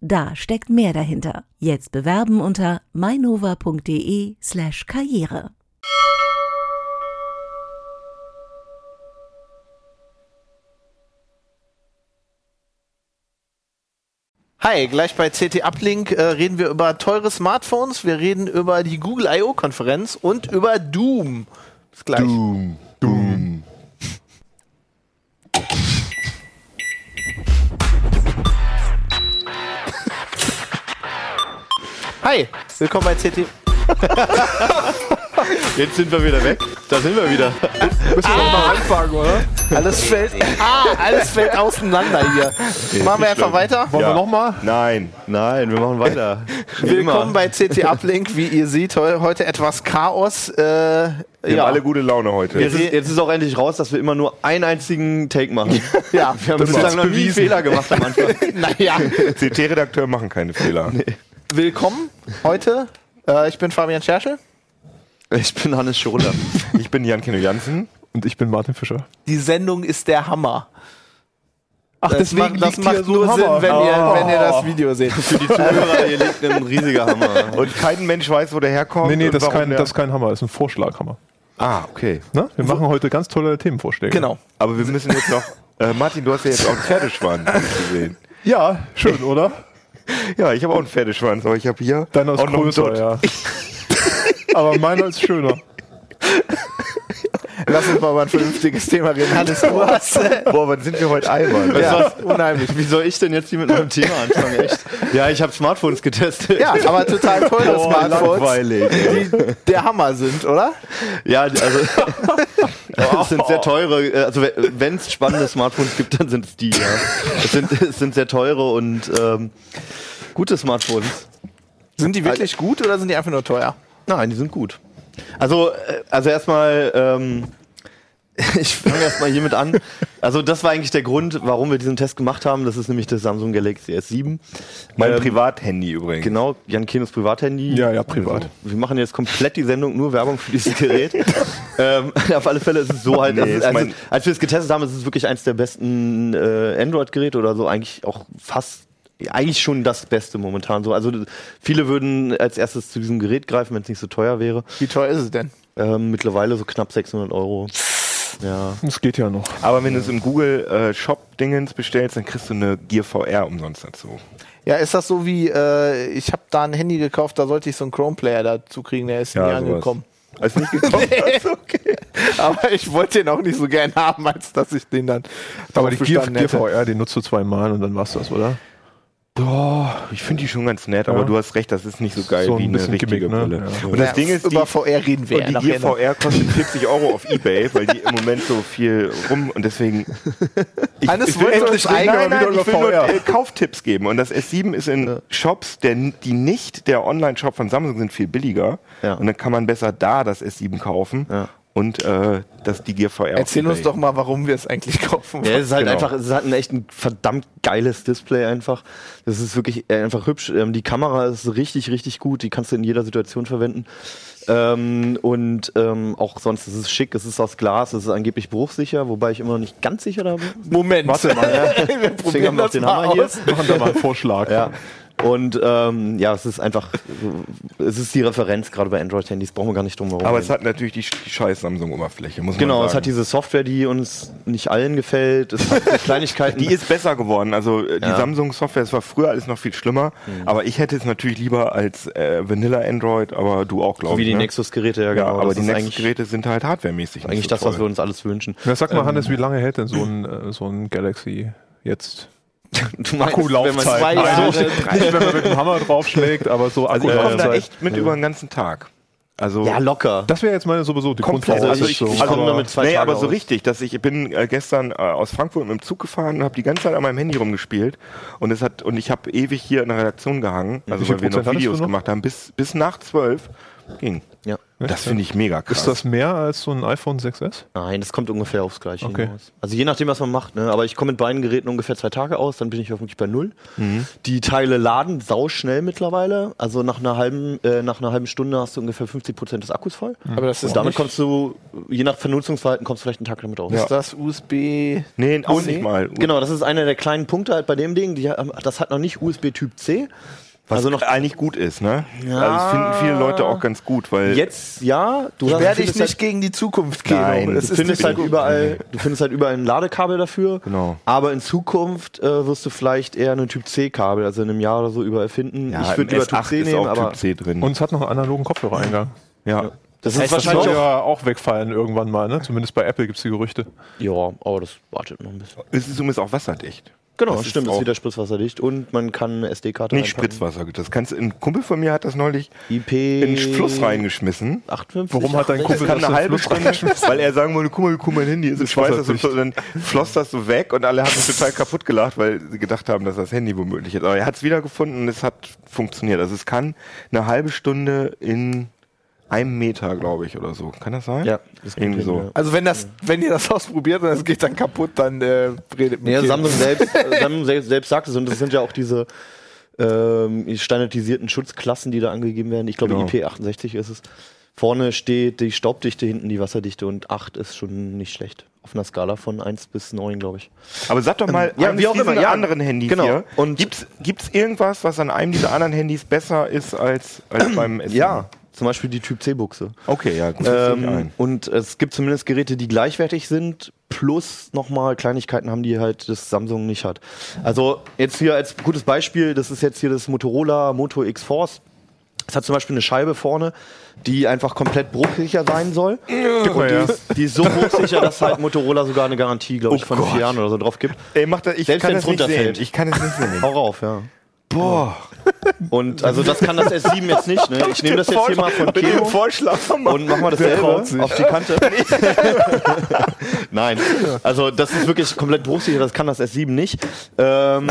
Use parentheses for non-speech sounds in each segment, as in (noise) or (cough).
Da steckt mehr dahinter. Jetzt bewerben unter mainova.de slash karriere. Hi, gleich bei CT Uplink äh, reden wir über teure Smartphones, wir reden über die Google I.O. Konferenz und über Doom. Bis gleich. Doom, Doom. Hi, willkommen bei CT. (laughs) Jetzt sind wir wieder weg. Da sind wir wieder. Müssen wir nochmal anfangen, oder? Alles fällt, ah, alles fällt auseinander hier. Machen wir einfach weiter. Wollen Ja. wir nochmal? Nein, nein, wir machen weiter. Willkommen bei CT Uplink. Wie ihr seht, heu- heute etwas Chaos. Äh, Wir ja. haben alle gute Laune heute. Jetzt ist, jetzt ist auch endlich raus, dass wir immer nur einen einzigen Take machen. ja, (laughs) Wir haben bislang noch nie Fehler gemacht am Anfang. (laughs) naja. CT-Redakteure machen keine Fehler. Willkommen heute. Äh, ich bin Fabian Scherschel. Ich bin Hannes Schroder. (laughs) Ich bin Jan Kino Jansen. Und ich bin Martin Fischer. Die Sendung ist der Hammer. Ach, Das macht, das macht nur Sinn, wenn, ihr, wenn ihr das Video seht. Für die Zuhörer, hier liegt ein riesiger Hammer. Und kein Mensch weiß, wo der herkommt. Nee, nee, das ist, kein, das ist kein Hammer, das ist ein Vorschlaghammer. Ah, okay. Ne? Wir machen heute ganz tolle Themenvorschläge. Genau. Aber wir müssen jetzt noch. Äh, Martin, du hast ja jetzt auch einen Pferdeschwanz (laughs) gesehen. Ja, schön, oder? Ja, ich habe auch einen Pferdeschwanz, aber ich habe hier. Deiner ist größer, ja. (laughs) Aber meiner ist schöner. Lass uns mal über ein vernünftiges Thema reden. Hannes, du hast. Boah, wann sind wir heute albern? ja, unheimlich. Wie soll ich denn jetzt hier mit meinem Thema anfangen? Echt? Ja, ich habe Smartphones getestet. Ja, aber total tolle Boah, Smartphones, langweilig. die der Hammer sind, oder? Ja, also (laughs) es sind sehr teure, äh, also wenn es spannende Smartphones gibt, dann sind es die, ja. Es sind, es sind sehr teure und ähm, gute Smartphones. Sind die wirklich gut oder sind die einfach nur teuer? Nein, die sind gut. Also, äh, also erstmal, ähm, (laughs) ich fange erstmal hiermit an. Also das war eigentlich der Grund, warum wir diesen Test gemacht haben. Das ist nämlich das Samsung Galaxy S7. Mein Ähm, Privathandy übrigens. Genau, Jan Kinos Privathandy. Ja, ja, privat. Also, wir machen jetzt komplett die Sendung nur Werbung für dieses Gerät. (laughs) ähm, auf alle Fälle ist es so halt, Nee, also, mein- als wir es getestet haben, ist es wirklich eins der besten äh, Android-Geräte oder so, eigentlich auch fast eigentlich schon das Beste momentan so. Also viele würden als erstes zu diesem Gerät greifen, wenn es nicht so teuer wäre. Wie teuer ist es denn? Ähm, mittlerweile so knapp 600 Euro. Ja. Das geht ja noch. Aber wenn du es im Google äh, Shop Dingens bestellst, dann kriegst du eine Gear VR umsonst dazu. Ja, ist das so wie, äh, ich habe da ein Handy gekauft, da sollte ich so einen Chrome-Player dazu kriegen, der ist nie sowas. angekommen. Ist nicht (laughs) gekommen? Ist okay. Aber ich wollte den auch nicht so gern haben, als dass ich den dann Aber die Gear, Gear. VR, den nutzt du zweimal und dann war's das, oder? Boah, ich finde die schon ganz nett, aber Ja. du hast recht, das ist nicht so geil So ein wie eine richtige Gimmick, ne? Brille. Ja. Und Ja, das Ding ist, die, über VR reden wir und die Gear. VR kostet 40 Euro auf Ebay, weil die im Moment so viel rum und deswegen. (laughs) Ich, Hannes ich will endlich eigentlich nein, nein, wieder ich will über nur VR. äh, Kauftipps geben und das S7 ist in Shops, der, die nicht der Online-Shop von Samsung sind viel billiger Ja. und dann kann man besser da das S7 kaufen Ja. Und äh, das die Gear VR. Erzähl uns doch mal, warum wir es eigentlich kaufen. Ja, es ist halt Genau. einfach, es hat ein echt ein verdammt geiles Display einfach. Das ist wirklich äh, einfach hübsch. Ähm, die Kamera ist richtig, richtig gut. Die kannst du in jeder Situation verwenden. Ähm, und ähm, auch sonst ist es schick. Es ist aus Glas. Es ist angeblich bruchsicher, wobei ich immer noch nicht ganz sicher da bin. Moment. Warte mal, ja. (laughs) wir Deswegen probieren haben wir auch das den mal Hammer hier. aus. Machen da mal einen Vorschlag. Ja. Und ähm, ja, es ist einfach, es ist die Referenz gerade bei Android-Handys. Brauchen wir gar nicht drum herum. Aber es hat natürlich die, die scheiß Samsung-Oberfläche, muss man Genau, sagen. es hat diese Software, die uns nicht allen gefällt. Es hat (laughs) Kleinigkeiten. Die ist besser geworden. Also äh, die Ja. Samsung-Software, es war früher alles noch viel schlimmer. Aber ich hätte es natürlich lieber als äh, Vanilla Android, aber du auch, glaube wie ich. die ne? Nexus-Geräte, ja Ja, genau. aber Das die Nexus-Geräte sind halt hardwaremäßig. eigentlich so das, was wir toll. uns alles wünschen. Ja, sag mal, Hannes, wie lange hält denn so ein, äh, so ein Galaxy jetzt? (laughs) Du meinst, Akkulaufzeit. zwei Nein, Jahre- nicht, nicht, wenn man mit dem Hammer draufschlägt, aber so Also ich komme da Akkulaufzeit. echt mit über den ganzen Tag. Also Ja, locker. Das wäre jetzt meine sowieso die komplett. Also ich- ich komme aber- damit zwei nee, Tage aber so aus. richtig, dass ich, bin äh, gestern äh, aus Frankfurt mit dem Zug gefahren und habe die ganze Zeit an meinem Handy rumgespielt und es hat und ich habe ewig hier in der Redaktion gehangen, also weil wir noch Videos noch? gemacht haben, bis bis nach zwölf ging. Ja. Das finde ich mega krass. Ist das mehr als so ein iPhone 6S? Nein, das kommt ungefähr aufs Gleiche Okay. hinaus. Also je nachdem, was man macht. Ne? Aber ich komme mit beiden Geräten ungefähr zwei Tage aus, dann bin ich wirklich bei null. Mhm. Die Teile laden sauschnell mittlerweile. Also nach einer halben, äh, nach einer halben Stunde hast du ungefähr 50 Prozent des Akkus voll. Aber das ist Und damit kommst du, je nach Vernutzungsverhalten, kommst du vielleicht einen Tag damit aus. Ist das USB? nee, auch nicht mal. Genau, das ist einer der kleinen Punkte halt bei dem Ding. Die, das hat noch nicht USB Typ C. Was also noch eigentlich gut ist, ne? Ja. Also das finden viele Leute auch ganz gut, weil jetzt, ja. Du Werde ich findest nicht halt- gegen die Zukunft gehen. Nein, das Du ist findest nicht halt überall, du findest halt überall ein Ladekabel dafür. Genau. Aber in Zukunft äh, wirst du vielleicht eher ein Typ C Kabel, also in einem Jahr oder so überall finden. ja, ich würde über Typ S8 C ist nehmen, auch aber Typ C drin. Und es hat noch einen analogen Kopfhörereingang. ja. das heißt, ist Das wahrscheinlich auch. ja auch wegfallen irgendwann mal, ne? Zumindest bei Apple gibt es die Gerüchte. Ja, aber das wartet noch ein bisschen. Es ist zumindest auch wasserdicht. Genau, Das ist stimmt, ist auch- wieder spritzwasserdicht und man kann eine SD-Karte Nicht Spritzwasser. Das kannst du, ein Kumpel von mir hat das neulich IP in den Fluss reingeschmissen. 58. Warum hat dein Das Kumpel kann das eine in halbe Fluss Stunde, weil er sagen wollte, guck mal, wie cool mein Handy ist. Ich weiß das und so, dann floss das so weg und alle haben sich total kaputt gelacht, weil sie gedacht haben, dass das Handy womöglich ist. Aber er hat es wiedergefunden und es hat funktioniert. Also es kann eine halbe Stunde in einem Meter, glaube ich, oder so. Kann das sein? Ja, das Irgendwie hin, so. ja. Also wenn das, wenn ihr das ausprobiert und es geht dann kaputt, dann äh, redet mit Ja, jedem. Samsung (laughs) selbst, äh, Samsung selbst, selbst sagt es und das sind ja auch diese ähm, standardisierten Schutzklassen, die da angegeben werden. Ich glaube, Genau. IP68 ist es. Vorne steht die Staubdichte, hinten die Wasserdichte und 8 ist schon nicht schlecht. Auf einer Skala von 1 bis 9, glaube ich. Aber sag doch mal, ja, eines wie auch dieser immer, ja. anderen Handys Genau. hier. Und- gibt's, gibt's irgendwas, was an einem dieser anderen Handys besser ist als, als (clears throat) beim S7? Ja, zum Beispiel die Typ C-Buchse. Okay, ja, gut. Ähm, und es gibt zumindest Geräte, die gleichwertig sind, plus nochmal Kleinigkeiten haben, die halt das Samsung nicht hat. Also jetzt hier als gutes Beispiel, das ist jetzt hier das Motorola Moto X Force. Es hat zum Beispiel eine Scheibe vorne, die einfach komplett bruchsicher sein soll. Und mal die, ist, die ist so bruchsicher, dass halt Motorola sogar eine Garantie, glaube ich, Oh von Gott. vier Jahren oder so drauf gibt. Ey, mach das, ich Selbst kann das nicht sehen. runterfällt. Ich kann es nicht sehen. Hau rauf, ja. Boah. Und also das kann das S7 jetzt nicht. Ne? Ich nehme das jetzt hier mal von. Vorschlag Und mach mal dasselbe auf die Kante. (laughs) Nein, also das ist wirklich komplett bruchsicher, das kann das S7 nicht. Ähm,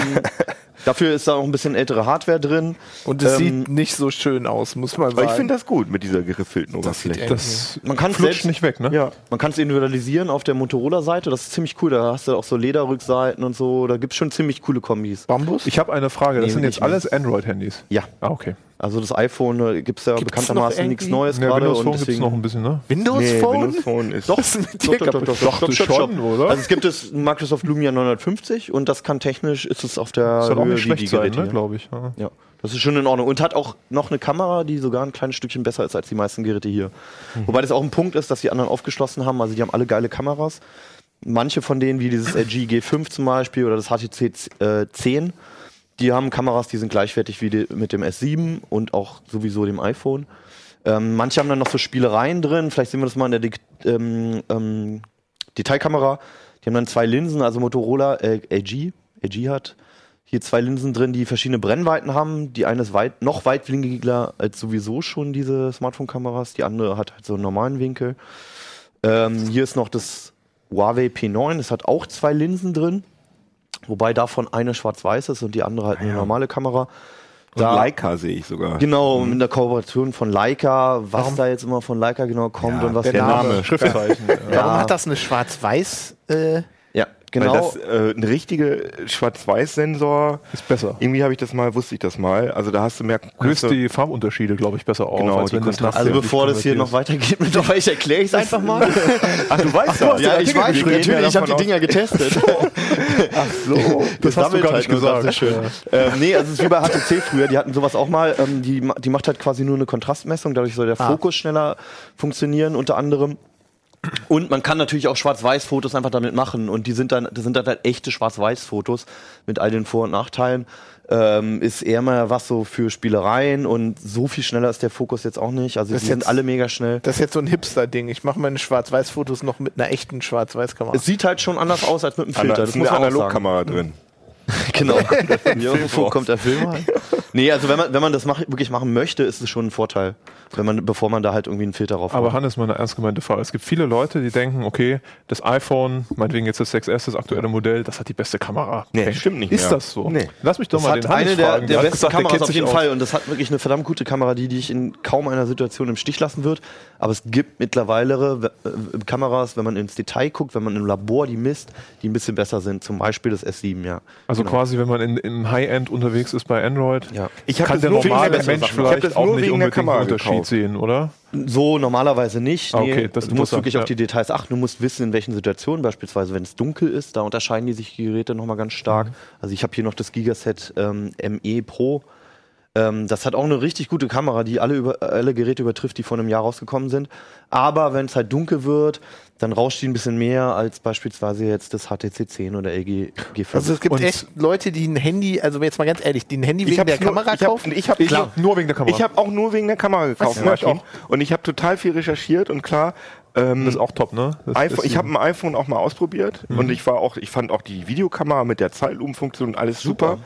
dafür ist da auch ein bisschen ältere Hardware drin. Und es Ähm, sieht nicht so schön aus, muss man Aber sagen. ich finde das gut mit dieser geriffelten Das Oberfläche. Das Man kann selbst nicht weg, ne? Ja. Man kann es individualisieren auf der Motorola-Seite, das ist ziemlich cool. Da hast du auch so Lederrückseiten und so. Da gibt es schon ziemlich coole Kombis. Bambus? Ich habe eine Frage. Das Nee, sind jetzt alles Android-Handys. Ja, Ah, okay. also das iPhone gibt es ja Gibt's bekanntermaßen noch nichts? Neues Ja, gerade. Windows und Phone gibt es deswegen- noch ein bisschen, ne? Windows Nee, Phone? Windows Phone ist. Doch, Doch, doch, doch, doch, Dachte stopp, stopp. schon, oder? Also es gibt es Microsoft Lumia 950 und das kann technisch, ist es auf der Höhe nicht die sein, ne, glaube ich. Ja. Ja, das ist schon in Ordnung. Und hat auch noch eine Kamera, die sogar ein kleines Stückchen besser ist als die meisten Geräte hier. Wobei das auch ein Punkt ist, dass die anderen aufgeschlossen haben. Also die haben alle geile Kameras. Manche von denen, wie dieses LG G5 zum Beispiel oder das HTC äh, 10, die haben Kameras, die sind gleichwertig wie die, mit dem S7 und auch sowieso dem iPhone. Ähm, manche haben dann noch so Spielereien drin. Vielleicht sehen wir das mal in der ähm, ähm, Detailkamera. Die haben dann zwei Linsen, also Motorola, äh, LG, LG hat hier zwei Linsen drin, die verschiedene Brennweiten haben. Die eine ist weit, noch weitwinkliger als sowieso schon diese Smartphone-Kameras. Die andere hat halt so einen normalen Winkel. Ähm, hier ist noch das Huawei P9. Das hat auch zwei Linsen drin. Wobei davon eine schwarz-weiß ist und die andere halt eine normale Kamera. Und Leica sehe ich sogar. Genau, mit der Kooperation von Leica, was da jetzt immer von Leica genau kommt Ja, und was der die- Name. Schriftzeichen. (laughs) Warum hat das eine schwarz-weiß? Äh, Ja, Genau. Weil das äh, ein richtige Schwarz-Weiß-Sensor. Ist besser. Irgendwie habe ich das mal, wusste ich das mal. Also da hast du mehr. Löst die Farbunterschiede, glaube ich, besser auf, Genau, als die wenn das also bevor das hier noch weitergeht mit euch, erkläre ich es einfach mal. (laughs) Ach, du weißt das. ja, ich weiß, natürlich, ja ich habe die Dinger getestet. (laughs) Ach so. (laughs) Das hast du gar halt nicht das gesagt. ist schön. ähm, nee, also es ist wie bei HTC früher, die hatten sowas auch mal, ähm, die, die macht halt quasi nur eine Kontrastmessung, dadurch soll der Ah. Fokus schneller funktionieren, unter anderem. Und man kann natürlich auch Schwarz-Weiß-Fotos einfach damit machen und die sind dann, das sind dann halt echte Schwarz-Weiß-Fotos mit all den Vor- und Nachteilen. Ähm, ist eher mal was so für Spielereien und so viel schneller ist der Fokus jetzt auch nicht. Also Das die ist sind jetzt- alle mega schnell. das ist jetzt so ein Hipster-Ding. Ich mache meine Schwarz-Weiß-Fotos noch mit einer echten Schwarz-Weiß-Kamera. Es sieht halt schon anders aus als mit dem Ana- Filter. ist eine man auch sagen. Analogkamera drin. (laughs) Genau. (laughs) Irgendwo kommt der Film rein. (laughs) Nee, also wenn man, wenn man das mach, wirklich machen möchte, ist es schon ein Vorteil, wenn man, bevor man da halt irgendwie einen Filter drauf Aber macht. Hannes, mal eine ernst gemeinte Frage. Es gibt viele Leute, die denken, okay, das iPhone, meinetwegen jetzt das 6S, das aktuelle Modell, das hat die beste Kamera. Nee, okay. stimmt nicht Ist mehr. das so? Nee. Lass mich doch Das mal hat den Hannes eine der, fragen. der hat besten gesagt, der Kameras kennt auf jeden. Fall und das hat wirklich eine verdammt gute Kamera, die dich in kaum einer Situation im Stich lassen wird. Aber es gibt mittlerweile äh, Kameras, wenn man ins Detail guckt, wenn man im Labor die misst, die ein bisschen besser sind. Zum Beispiel das S7, ja. Also Genau. quasi, wenn man in, im High-End unterwegs ist bei Android, Ja. Ich hab kann das nur wegen der Mensch vielleicht das auch nicht unbedingt einen Kamera Unterschied gekauft. sehen, oder? So normalerweise nicht. Ah, Nee, okay, das ist du musst wirklich ja. auf die Details achten. Du musst wissen, in welchen Situationen, beispielsweise wenn es dunkel ist, da unterscheiden die sich die Geräte nochmal ganz stark. Mhm. Also ich habe hier noch das Gigaset ähm, ME Pro. Ähm, das hat auch eine richtig gute Kamera, die alle, über, alle Geräte übertrifft, die vor einem Jahr rausgekommen sind. Aber wenn es halt dunkel wird, dann rauscht die ein bisschen mehr als beispielsweise jetzt das HTC 10 oder LG G5. Also es gibt Und- echt Leute, die ein Handy, also jetzt mal ganz ehrlich, die ein Handy Ich wegen der nur- Kamera ich hab, kaufen. Ich habe hab nur wegen der Kamera. Ich habe auch nur wegen der Kamera gekauft, Ja, Martin. ich auch. Und ich habe total viel recherchiert und klar, ähm, das ist auch top, ne? Das iPhone, ich habe ein iPhone auch mal ausprobiert und ich war auch, ich fand auch die Videokamera mit der Zeitlupenfunktion und alles super.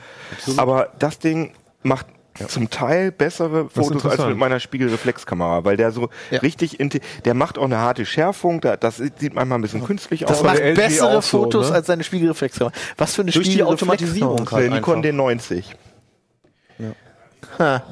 Aber das Ding macht zum Teil bessere Fotos als mit meiner Spiegelreflexkamera, weil der so Ja. richtig, der macht auch eine harte Schärfung, da, das sieht manchmal ein bisschen künstlich Das aus. bei macht bessere so, Fotos ne? als seine Spiegelreflexkamera. Was für eine Durch die Spiegelreflexkamera? Automatisierung Der halt Nikon einfach. D90. Ha.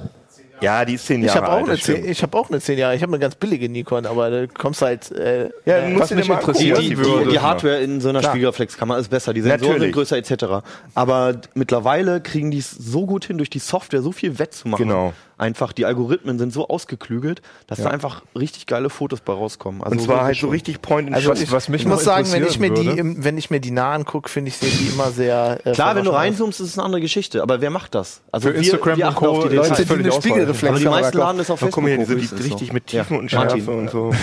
Ja, die ist zehn Ich Jahre habe auch, alt. eine. 10 ich hab auch eine 10 Jahre. Ich habe eine ganz billige Nikon, aber da kommst du halt. Äh, Ja, äh, du musst was dir mich mal interessiert, die, die, würde. die Hardware in so einer Klar. Spiegelreflexkamera ist besser, die Sensoren sind Natürlich. größer etc. Aber mittlerweile kriegen die es so gut hin, durch die Software so viel wettzumachen. Genau. Einfach, die Algorithmen sind so ausgeklügelt, dass da einfach richtig geile Fotos bei rauskommen. Also Und zwar halt so schon. richtig Point and Also ich, was mich ich muss sagen, wenn ich mir die, würde- im, wenn ich mir die nah angucke, finde ich sehen die immer sehr. Äh, Klar, wenn du reinzoomst, ist es eine andere Geschichte. Aber wer macht das? Also Für Instagram und achten Co. auf die Leute, die eine. Spiegelreflex Aber die meisten laden das auf guck mal hier, Facebook. so hoch, die es richtig so. mit Tiefen Ja. und Schärfe Martin. und so. (laughs)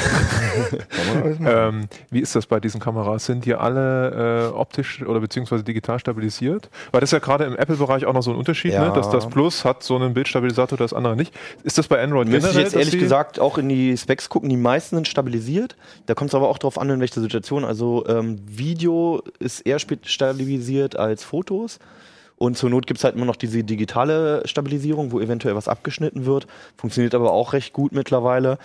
Ähm, wie ist das bei diesen Kameras? Sind die alle äh, optisch oder beziehungsweise digital stabilisiert? Weil das ist ja gerade im Apple-Bereich auch noch so ein Unterschied, Ja. ne? dass das Plus hat so einen Bildstabilisator, das andere nicht. Ist das bei Android Müsste ich generell? jetzt dass ehrlich gesagt auch in die Specs gucken. Die meisten sind stabilisiert. Da kommt es aber auch darauf an, in welcher Situation. Also ähm, Video ist eher stabilisiert als Fotos. Und zur Not gibt es halt immer noch diese digitale Stabilisierung, wo eventuell was abgeschnitten wird. Funktioniert aber auch recht gut mittlerweile.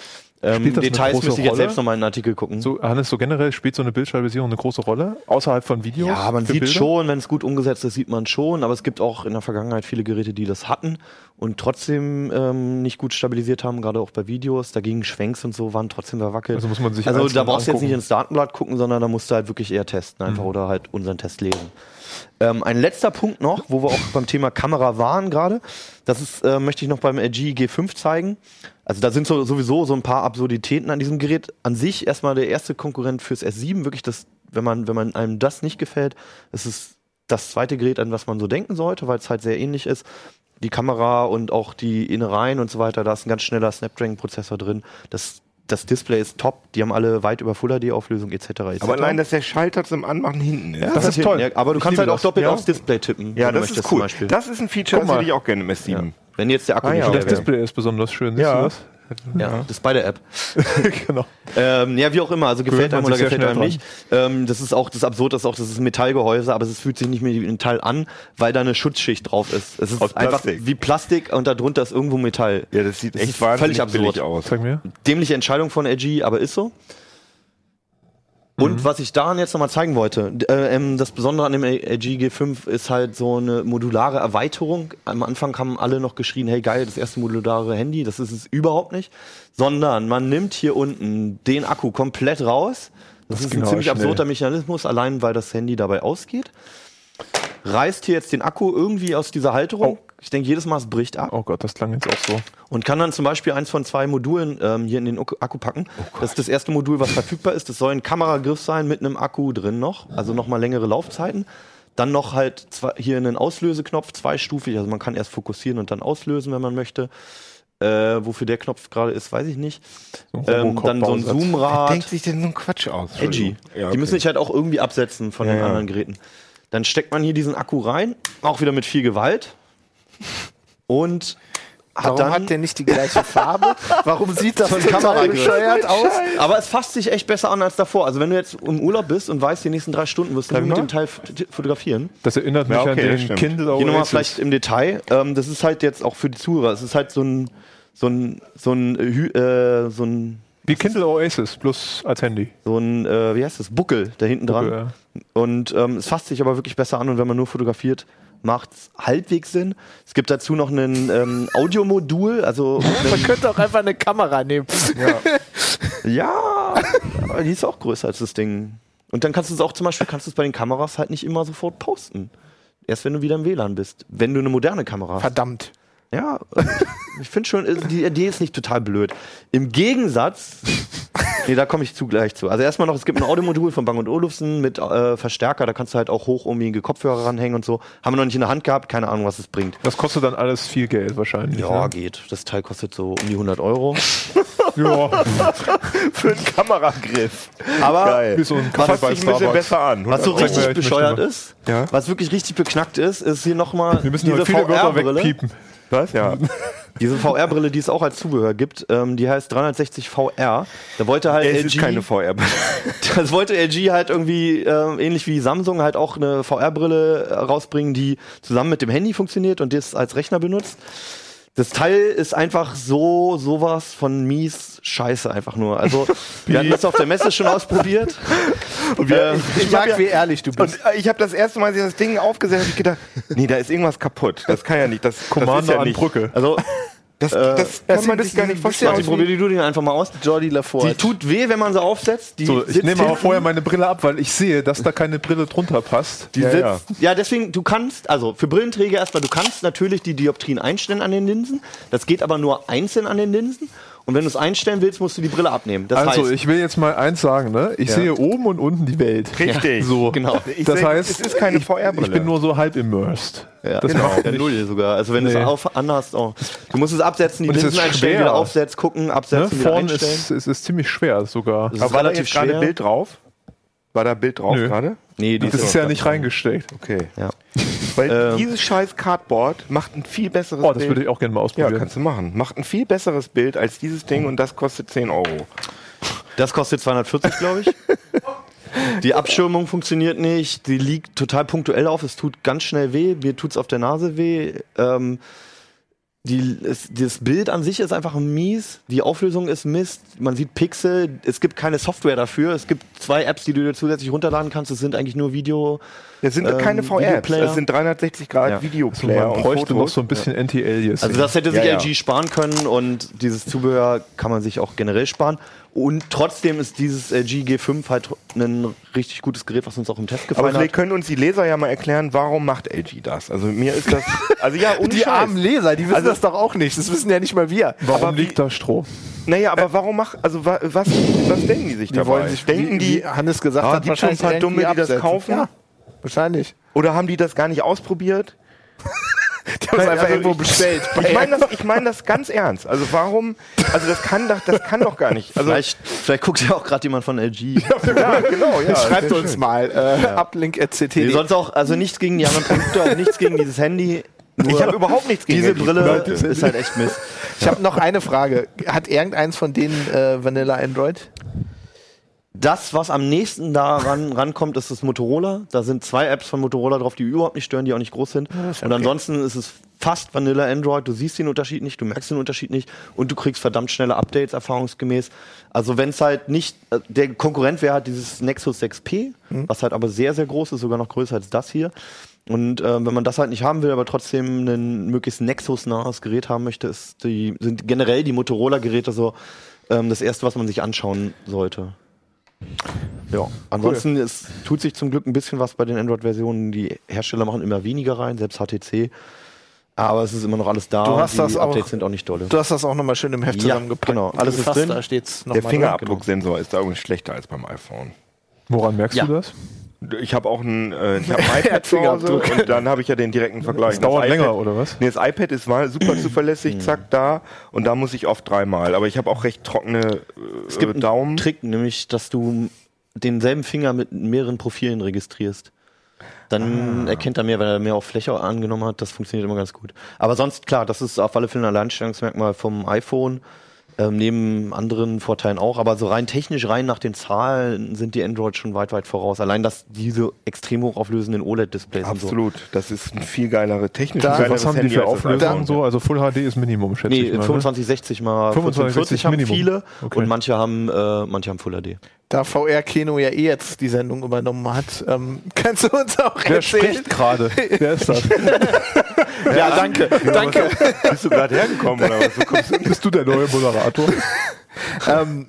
Ähm, Details müsste ich jetzt selbst nochmal in den Artikel gucken. So, Hannes, so generell spielt so eine Bildstabilisierung eine große Rolle, außerhalb von Videos? Ja, man sieht Bilder? schon, wenn es gut umgesetzt ist, sieht man schon. Aber es gibt auch in der Vergangenheit viele Geräte, die das hatten und trotzdem ähm, nicht gut stabilisiert haben, gerade auch bei Videos. Dagegen Schwenks und so waren trotzdem verwackelt. Also muss man sich Also da brauchst du jetzt nicht ins Datenblatt gucken, sondern da musst du halt wirklich eher testen einfach oder halt unseren Test lesen. Ähm, ein letzter Punkt noch, wo wir auch beim Thema Kamera waren gerade. Das ist, äh, möchte ich noch beim LG G5 zeigen. Also da sind so, sowieso so ein paar Absurditäten an diesem Gerät. An sich erstmal der erste Konkurrent fürs S7. Wirklich das, wenn man, wenn man einem das nicht gefällt, ist es das zweite Gerät, an was man so denken sollte, weil es halt sehr ähnlich ist. Die Kamera und auch die Innereien und so weiter, da ist ein ganz schneller Snapdragon-Prozessor drin. Das, das Display ist top, die haben alle weit über Full HD-Auflösung etc. etc. Aber allein, dass der Schalter zum Anmachen hinten ist. Das ist hinten, toll. Ja, aber du Ich kannst halt auch das. doppelt Ja. aufs Display tippen. Ja, das möchtest ist cool. Das ist ein Feature, das hätte ich auch gerne im S7. Wenn jetzt der Akku Ah, nicht ja. leer Das wäre. Display ist besonders schön, siehst Ja. du das? Ja, das ist bei der App. (laughs) genau. Ähm, ja, wie auch immer, also gefällt einem oder gefällt einem nicht. Ähm, das ist auch das Absurde, ist auch, das ist ein Metallgehäuse, aber es fühlt sich nicht mehr wie ein Metall an, weil da eine Schutzschicht drauf ist. Es ist Aus einfach Plastik. wie Plastik und darunter ist irgendwo Metall. Ja, das sieht Das echt wahnsinnig völlig absurd. aus. Zeig mir. Dämliche Entscheidung von LG, aber ist so. Und was ich daran jetzt nochmal zeigen wollte, äh, ähm, das Besondere an dem LG G5 ist halt so eine modulare Erweiterung. Am Anfang haben alle noch geschrien, hey geil, das erste modulare Handy, das ist es überhaupt nicht. Sondern man nimmt hier unten den Akku komplett raus. Das, Das ist ein ziemlich schnell. absurder Mechanismus, allein weil das Handy dabei ausgeht. Reißt hier jetzt den Akku irgendwie aus dieser Halterung. Ich denke, jedes Mal es bricht ab Oh Gott, das klang jetzt auch so. und kann dann zum Beispiel eins von zwei Modulen ähm, hier in den Akku packen. das ist das erste Modul, was verfügbar ist. Das soll ein Kameragriff sein mit einem Akku drin noch, also nochmal längere Laufzeiten. Dann noch halt zwei, hier einen Auslöseknopf, zweistufig, also man kann erst fokussieren und dann auslösen, wenn man möchte. Äh, wofür der Knopf gerade ist, weiß ich nicht. So Ähm, dann so ein. Zoomrad. Denkt sich denn so ein Quatsch aus? Edgy. Ja, okay. Die müssen sich halt auch irgendwie absetzen von Ja, den anderen Geräten. Dann steckt man hier diesen Akku rein, auch wieder mit viel Gewalt. Und hat Warum dann hat der nicht die gleiche Farbe? (laughs) Warum sieht das Von total Kamera bescheuert aus? Aber es fasst sich echt besser an als davor. Also wenn du jetzt im Urlaub bist und weißt, die nächsten drei Stunden wirst du mit dem Teil fotografieren. Das erinnert mich Ja, okay, an den stimmt. Kindle Hier nochmal Oasis. vielleicht im Detail. Ähm, das ist halt jetzt auch für die Zuhörer. Es ist halt so ein so ein so ein äh, äh, so ein Wie Kindle Oasis, plus als Handy. so ein äh, wie heißt das Buckel da hinten dran. Ja. Und ähm, es fasst sich aber wirklich besser an und wenn man nur fotografiert, macht es halbwegs Sinn. Es gibt dazu noch ein ähm, Audiomodul, also (laughs) Man könnte auch einfach eine Kamera nehmen. (laughs) ja, aber die ist auch größer als das Ding. Und dann kannst du es auch zum Beispiel, kannst du es bei den Kameras halt nicht immer sofort posten. Erst wenn du wieder im WLAN bist. Wenn du eine moderne Kamera hast. Verdammt. Ja, äh, ich finde schon, äh, die Idee ist nicht total blöd. Im Gegensatz, (laughs) nee, da komme ich zu gleich zu. Also erstmal noch, es gibt ein Audiomodul von Bang Olufsen mit äh, Verstärker, da kannst du halt auch hoch irgendwie Kopfhörer ranhängen und so. Haben wir noch nicht in der Hand gehabt, keine Ahnung, was es bringt. Das kostet dann alles viel Geld wahrscheinlich. Ja, ne? geht. Das Teil kostet so um die 100 Euro. (laughs) ja. (laughs) Für einen Kameragriff. Aber Geil. So ein Kaffee sich ein bisschen besser an. was so richtig bescheuert ist, Ja? was wirklich richtig beknackt ist, ist hier nochmal Wir müssen diese VR-Brille. Was? Ja. (laughs) Diese VR-Brille, die es auch als Zubehör gibt, ähm, die heißt 360 VR. Da wollte halt Es LG, ist keine VR. (laughs) das wollte LG halt irgendwie ähm, ähnlich wie Samsung halt auch eine VR-Brille äh, rausbringen, die zusammen mit dem Handy funktioniert und das als Rechner benutzt. Das Teil ist einfach so sowas von mies Scheiße einfach nur. Also (laughs) wir hatten das auf der Messe schon ausprobiert. wir- Äh, Ich hab mag, ja- wie ehrlich du Und bist. äh, ich habe das erste Mal, als ich das Ding aufgesetzt habe, hab ich gedacht, nee, da ist irgendwas kaputt. Das kann ja nicht. Das, das ist ja an nicht. Brücke. Also Das, das kann man sich gar nicht vorstellen. Martin, probier die du den einfach mal aus. Jordi Lafort. Die tut weh, wenn man sie aufsetzt. Die So, ich nehme aber vorher meine Brille ab, weil ich sehe, dass da keine Brille drunter passt. Die Ja, sitzt, ja. ja. deswegen, du kannst, also für Brillenträger erstmal, du kannst natürlich die Dioptrien einstellen an den Linsen. Das geht aber nur einzeln an den Linsen. Und wenn du es einstellen willst, musst du die Brille abnehmen. Das also, heißt, ich will jetzt mal eins sagen, ne? Ich Ja. sehe oben und unten die Welt. Richtig. So, (laughs) genau. Ich das seh- heißt, es ist keine VR-Brille. ich bin nur so halb immersed. ja, das genau. nicht- null sogar. Also wenn du Nee. es auf, anhast, oh. du musst es absetzen, die Und es Linsen ist einstellen, schwer. wieder aufsetzen, gucken, Ne? absetzen, wieder Vorne einstellen. ist es ist ziemlich schwer sogar. Aber ist war da relativ jetzt gerade. Bild drauf? War da Bild drauf Nö. gerade? Nee, die Das ist ja nicht reingesteckt. Okay. Ja. Weil Ähm. dieses scheiß Cardboard macht ein viel besseres Oh, das Bild. würde ich auch gerne mal ja, ausprobieren. kannst du machen. Macht ein viel besseres Bild als dieses Ding und das kostet 10 Euro. Das kostet 240, glaube ich. (laughs) Die Abschirmung funktioniert nicht, die liegt total punktuell auf, es tut ganz schnell weh, mir tut's auf der Nase weh. Ähm, die, es, das Bild an sich ist einfach mies, die Auflösung ist Mist, man sieht Pixel, es gibt keine Software dafür, es gibt zwei Apps, die du dir zusätzlich runterladen kannst, es sind eigentlich nur Video. Das sind Ähm, keine VR-Apps, Videoplayer. das sind 360 Grad Ja. Also Videoplayer man und bräuchte noch so ein bisschen Anti-Aliasing. Also das hätte sich Ja, ja. LG sparen können und dieses Zubehör kann man sich auch generell sparen. Und trotzdem ist dieses LG G5 halt ein richtig gutes Gerät, was uns auch im Test Aber gefallen hat. vielleicht können uns die Leser ja mal erklären, warum macht LG das? Also mir ist das, (laughs) also ja, ohne die Scheiß. armen Leser, die wissen Also- das doch auch nicht. Das wissen ja nicht mal wir. Warum aber liegt da Strom? Naja, aber warum macht, also wa, was, was denken die sich Die dabei? wollen sich, denken wie, die, Hannes gesagt ah, hat, gibt schon ein paar Dumme, die das kaufen? Ja, wahrscheinlich. Oder haben die das gar nicht ausprobiert? Die haben es einfach Also irgendwo ich- bestellt. Ich meine das, ich mein das ganz ernst. Also warum, also das kann doch, das kann doch gar nicht. Also, Vielleicht, vielleicht guckt ja auch gerade jemand von LG. (laughs) ja, genau, ja. Schreibt sehr uns schön. mal. Äh, Uplink.ct. Nee, sonst auch, also nichts gegen die anderen Produkte, auch nichts gegen dieses Handy. Nur Ich habe überhaupt nichts gegen diese Brille Produkte. ist halt echt Mist. Ich habe noch eine Frage. Hat irgendeins von denen äh, Vanilla Android? Das, was am nächsten daran rankommt, ist das Motorola. Da sind zwei Apps von Motorola drauf, die überhaupt nicht stören, die auch nicht groß sind. Und ansonsten ist es fast Vanilla Android. Du siehst den Unterschied nicht, du merkst den Unterschied nicht und du kriegst verdammt schnelle Updates erfahrungsgemäß. Also wenn es halt nicht, äh, der Konkurrent wäre halt dieses Nexus 6P, was halt aber sehr, sehr groß ist, sogar noch größer als das hier. Und äh, wenn man das halt nicht haben will, aber trotzdem ein möglichst Nexus-nahes Gerät haben möchte, ist die, sind generell die Motorola-Geräte so ähm, das erste, was man sich anschauen sollte. Ja, ansonsten es tut sich zum Glück ein bisschen was bei den Android-Versionen. Die Hersteller machen immer weniger rein, selbst HTC. Aber es ist immer noch alles da. Du hast die das auch- Updates sind auch nicht dolle. Du hast das auch nochmal schön im Heft Ja, zusammengepackt. genau. Alles ist Fast, drin. Da steht's noch Der. Fingerabdrucksensor ist da übrigens schlechter als beim iPhone. Woran merkst Ja. du das? Ich habe auch ein, äh, ich hab (laughs) ein iPad zu Hause Fingerabdruck. und dann habe ich ja den direkten Vergleich. Das dauert iPad, länger, oder was? Nee, das iPad ist mal super zuverlässig, zack, da. Und da muss ich oft dreimal. Aber ich habe auch recht trockene äh, Es gibt einen Daumen. Trick, nämlich, dass du denselben Finger mit mehreren Profilen registrierst. Dann ah. erkennt er mehr, wenn er mehr auf Fläche angenommen hat. Das funktioniert immer ganz gut. Aber sonst, klar, das ist auf alle Fälle ein Alleinstellungsmerkmal vom iPhone. Ähm, neben anderen Vorteilen auch, aber so rein technisch, rein nach den Zahlen sind die Android schon weit, weit voraus. Allein, dass diese extrem hochauflösenden OLED-Displays sind. Absolut, so. das ist ein viel geilere technisch. Da, was haben die für Auflösung so? Also Full HD ist Minimum, schätze nee, ich mal. 2560 ne? mal 2540 haben Minimum. viele okay. und manche haben, äh, manche haben Full HD. Da VR Keno ja eh jetzt die Sendung übernommen hat, ähm, (laughs) kannst du uns auch Wer erzählen? spricht gerade? Wer ist das? (laughs) ja, ja, danke, danke. Bist du gerade hergekommen oder was? Du Bist du der neue Moderator? (laughs) ähm,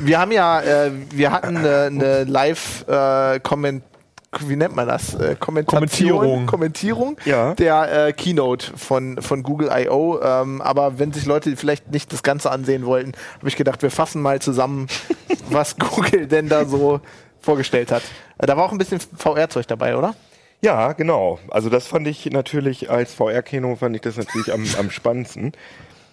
wir haben ja, äh, wir hatten eine, eine Live-Comment- äh, wie nennt man das? Äh, Kommentierung. Kommentierung ja. der äh, Keynote von, von Google I.O. Ähm, aber wenn sich Leute vielleicht nicht das Ganze ansehen wollten, habe ich gedacht, wir fassen mal zusammen, (laughs) was Google denn da so vorgestellt hat. Äh, da war auch ein bisschen VR-Zeug dabei, oder? Ja, genau. Also das fand ich natürlich als VR-Kino fand ich das natürlich am, am spannendsten.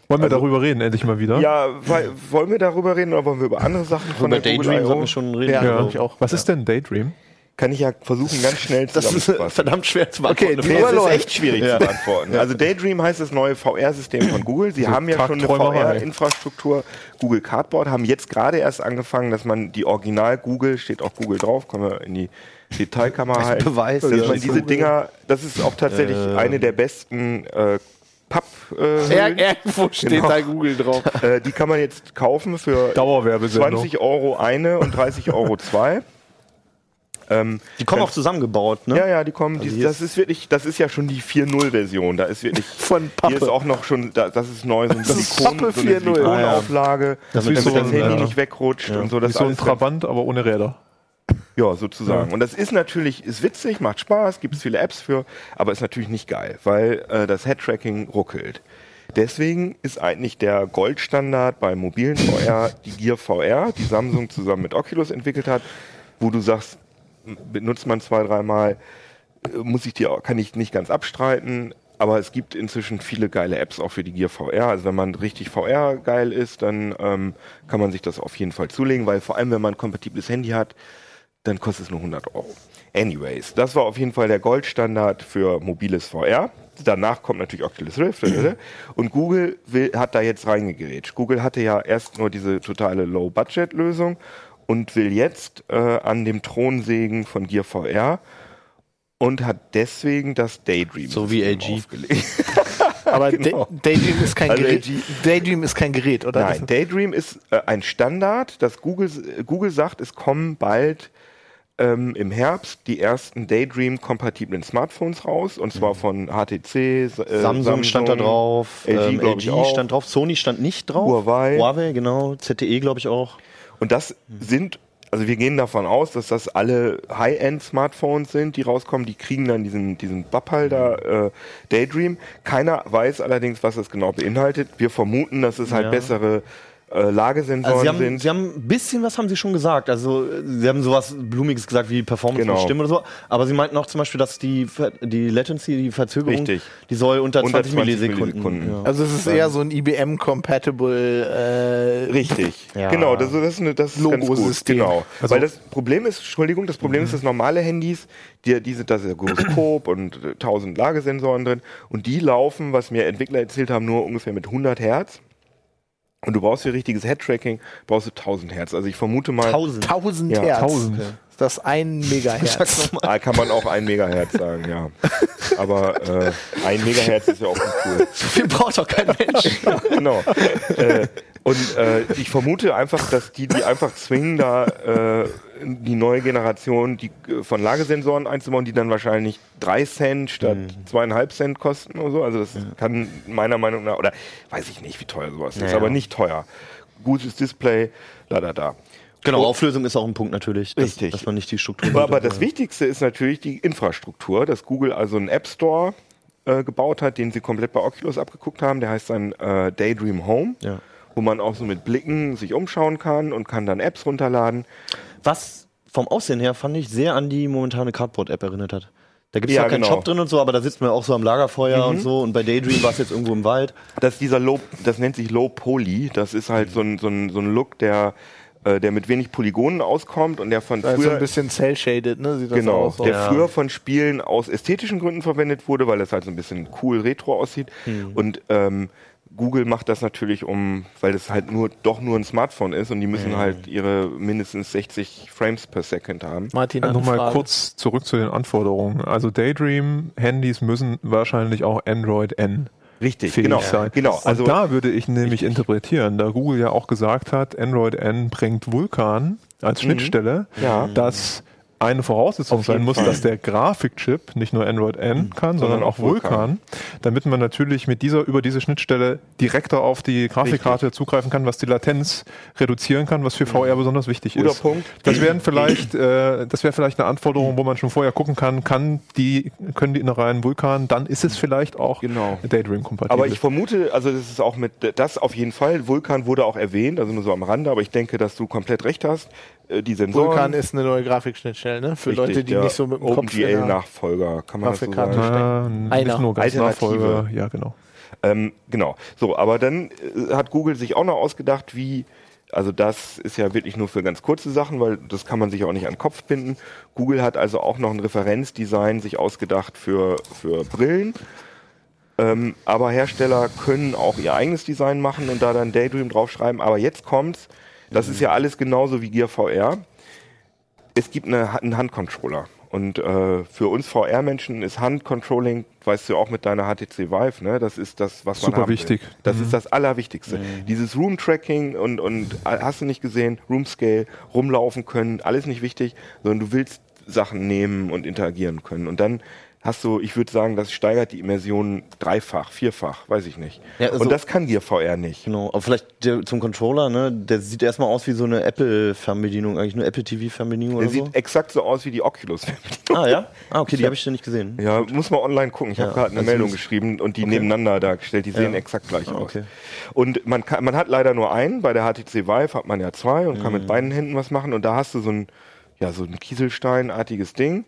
Wollen wir also, darüber reden, endlich mal wieder? Ja, weil, wollen wir darüber reden oder wollen wir über andere Sachen von über der Daydream sollten wir schon reden. Ja, ja. Ich auch. Was ja. ist denn Daydream? Kann ich ja versuchen, ganz schnell zu (laughs) Das ist verdammt schwer zu beantworten. Okay, nee, das ist echt schwierig ja. zu beantworten. Also Daydream heißt das neue VR-System von Google. Sie so haben ja schon eine VR-Infrastruktur. Google Cardboard haben jetzt gerade erst angefangen, dass man die Original Google, steht auch Google drauf, können wir in die Detailkamera halten. Beweis, dass man diese Dinger, das ist auch tatsächlich äh, eine der besten äh, Papp. Äh, irgendwo steht genau. da Google drauf. (laughs) Äh, die kann man jetzt kaufen für 20 Euro eine und 30 Euro zwei. Ähm, die kommen auch zusammengebaut, ne? Ja, ja, die kommen. Also die, das ist wirklich, das ist ja schon die 4.0-Version. Da ist wirklich (laughs) von Pappe. Hier ist auch noch schon, da, das ist neu, so ein Silikon, so eine Silikonauflage, ah, ja. damit so das Handy ja. nicht wegrutscht ja. und so. Das ist so ein Trabant, aber ohne Räder. Ja, sozusagen. Ja. Und das ist natürlich, ist witzig, macht Spaß, gibt es viele Apps für, aber ist natürlich nicht geil, weil äh, das Head-Tracking ruckelt. Deswegen ist eigentlich der Goldstandard bei mobilen VR die Gear VR, die Samsung zusammen mit Oculus entwickelt hat, wo du sagst, benutzt man zwei, dreimal, äh, muss ich die auch, kann ich nicht ganz abstreiten. Aber es gibt inzwischen viele geile Apps auch für die Gear VR. Also wenn man richtig VR geil ist, dann ähm, kann man sich das auf jeden Fall zulegen, weil vor allem wenn man ein kompatibles Handy hat, dann kostet es nur 100 Euro. Anyways, das war auf jeden Fall der Goldstandard für mobiles VR. Danach kommt natürlich Oculus Rift und Google will, hat da jetzt reingegerätscht. Google hatte ja erst nur diese totale Low-Budget-Lösung und will jetzt äh, an dem Thron sägen von Gear VR und hat deswegen das Daydream so wie AG aufgelegt. (laughs) Aber (laughs) genau. Daydream ist kein also Gerät. Daydream ist kein Gerät, oder? Nein, Daydream ist äh, ein Standard, dass Google Google sagt, es kommen bald ähm, im Herbst die ersten Daydream-kompatiblen Smartphones raus und zwar mhm. von HTC, äh, Samsung, Samsung, stand da drauf, LG, ähm, LG stand drauf, Sony stand nicht drauf, Huawei, Huawei genau, ZTE glaube ich auch. Und das sind, also wir gehen davon aus, dass das alle High-End-Smartphones sind, die rauskommen. Die kriegen dann diesen, diesen Bapphalter äh, Daydream. Keiner weiß allerdings, was das genau beinhaltet. Wir vermuten, dass es halt ja. bessere äh, Lagesensoren also sie haben, sind. Sie haben ein bisschen was haben sie schon gesagt. Also sie haben sowas Blumiges gesagt wie Performance genau. Stimme oder so. Aber sie meinten auch zum Beispiel, dass die, die Latency, die Verzögerung, Richtig. die soll unter, unter 20, 20 Millisekunden. Millisekunden. Ja. Also es ist eher so ein IBM-compatible äh, Richtig. Ja. Genau, das, das ist, eine, das ist ganz gut. Genau. Also Weil das Problem ist, Entschuldigung, das Problem mhm. ist, dass normale Handys, die, die sind, da ist Gyroskop und 1000 Lagesensoren drin und die laufen, was mir Entwickler erzählt haben, nur ungefähr mit 100 Hertz. Und du brauchst für richtiges Head-Tracking, brauchst du 1000 Hertz. Also ich vermute mal. 1000, 1000 ja, Hertz. 1000. Ist das ein (laughs) Megahertz? ah, kann man auch ein Megahertz sagen, ja. (laughs) Aber äh, ein Megahertz ist ja auch cool. (laughs) So viel braucht doch kein Mensch. genau. Äh, und äh, ich vermute einfach, dass die die einfach zwingen, da äh, die neue Generation die, äh, von Lagesensoren einzubauen, die dann wahrscheinlich drei Cent statt mhm. zweieinhalb Cent kosten oder so. Also das ja. kann meiner Meinung nach, oder weiß ich nicht, wie teuer sowas ja, ist, aber nicht teuer. Gutes Display, da, da, da. Genau, Auflösung ist auch ein Punkt natürlich, dass, richtig. dass man nicht die Struktur. Aber, aber das Wichtigste ist natürlich die Infrastruktur, dass Google also einen App Store äh, gebaut hat, den sie komplett bei Oculus abgeguckt haben. Der heißt dann äh, Daydream Home. Ja wo man auch so mit Blicken sich umschauen kann und kann dann Apps runterladen. Was vom Aussehen her fand ich sehr an die momentane Cardboard-App erinnert hat. Da gibt es ja, zwar keinen genau. Shop drin und so, aber da sitzt man auch so am Lagerfeuer mhm. und so. Und bei Daydream war es jetzt irgendwo im Wald. Das, dieser Low, das nennt sich Low Poly. Das ist halt so ein, so ein, so ein Look, der äh, der mit wenig Polygonen auskommt und der von Das ist früher so ein bisschen cell-shaded, ne? Sieht das genau, aus. der Ja. früher von Spielen aus ästhetischen Gründen verwendet wurde, weil das halt so ein bisschen cool retro aussieht. Und ähm, Google macht das natürlich um, weil das halt nur doch nur ein Smartphone ist und die müssen halt ihre mindestens 60 Frames per Second haben. Martin, Äh, eine Nochmal kurz zurück zu den Anforderungen. Also Daydream-Handys müssen wahrscheinlich auch Android N Richtig, fähig genau. sein. genau. Und Also da würde ich nämlich interpretieren, da Google ja auch gesagt hat, Android N bringt Vulkan als Schnittstelle, Mhm. Ja. dass eine Voraussetzung sein muss, Fall. dass der Grafikchip nicht nur Android N kann, sondern auch Vulkan. Vulkan, damit man natürlich mit dieser über diese Schnittstelle direkter auf die Grafikkarte zugreifen kann, was die Latenz reduzieren kann, was für VR besonders wichtig Mhm. Guter ist. Punkt. Das wären vielleicht, äh, das wäre vielleicht eine Anforderung, wo man schon vorher gucken kann, kann die, können die Innereien Vulkan, dann ist es vielleicht auch Genau. Daydream kompatibel. Aber ich vermute, also das ist auch mit das auf jeden Fall. Vulkan wurde auch erwähnt, also nur so am Rande, aber ich denke, dass du komplett recht hast. Äh, Die Sensoren. Vulkan ist eine neue Grafikschnittstelle, ne? Für richtig, Leute, die nicht so mit dem Kopf OpenGL-Nachfolger, kann man das so sagen? äh, Einer. nicht nur ganz Alternative. Nachfolger, ja genau. Ähm, genau. So, aber dann äh, hat Google sich auch noch ausgedacht, wie, also das ist ja wirklich nur für ganz kurze Sachen, weil das kann man sich auch nicht an den Kopf binden. Google hat also auch noch ein Referenzdesign sich ausgedacht für, für Brillen. Ähm, aber Hersteller können auch ihr eigenes Design machen und da dann Daydream draufschreiben. Aber jetzt kommt's. Das ist ja alles genauso wie Gear VR. Es gibt eine, einen Handcontroller. Und äh, für uns VR-Menschen ist Handcontrolling, weißt du auch mit deiner HTC Vive, ne? Das ist das, was man Super wichtig. Will. Das ist das Allerwichtigste. Dieses Room-Tracking und, und hast du nicht gesehen, Room-Scale, rumlaufen können, alles nicht wichtig, sondern du willst Sachen nehmen und interagieren können. Und dann hast du, ich würde sagen, das steigert die Immersion dreifach, vierfach, weiß ich nicht. Ja, also- und das kann Gear VR nicht. Genau, aber vielleicht der, zum Controller, ne? Der sieht erstmal aus wie so eine Apple-Fernbedienung, eigentlich eine Apple TV-Fernbedienung Der oder so. sieht exakt so aus wie die Oculus. Ah ja? Ah, okay, die habe ich ja nicht gesehen. Ja, muss man online gucken. Ich Ja, habe gerade eine also Meldung geschrieben und die nebeneinander dargestellt. Die sehen Ja. exakt gleich Ah, aus. okay. Und man, kann, man hat leider nur einen. Bei der HTC Vive hat man ja zwei und kann Mhm. mit beiden Händen was machen. Und da hast du so ein, ja, so ein Kieselsteinartiges Ding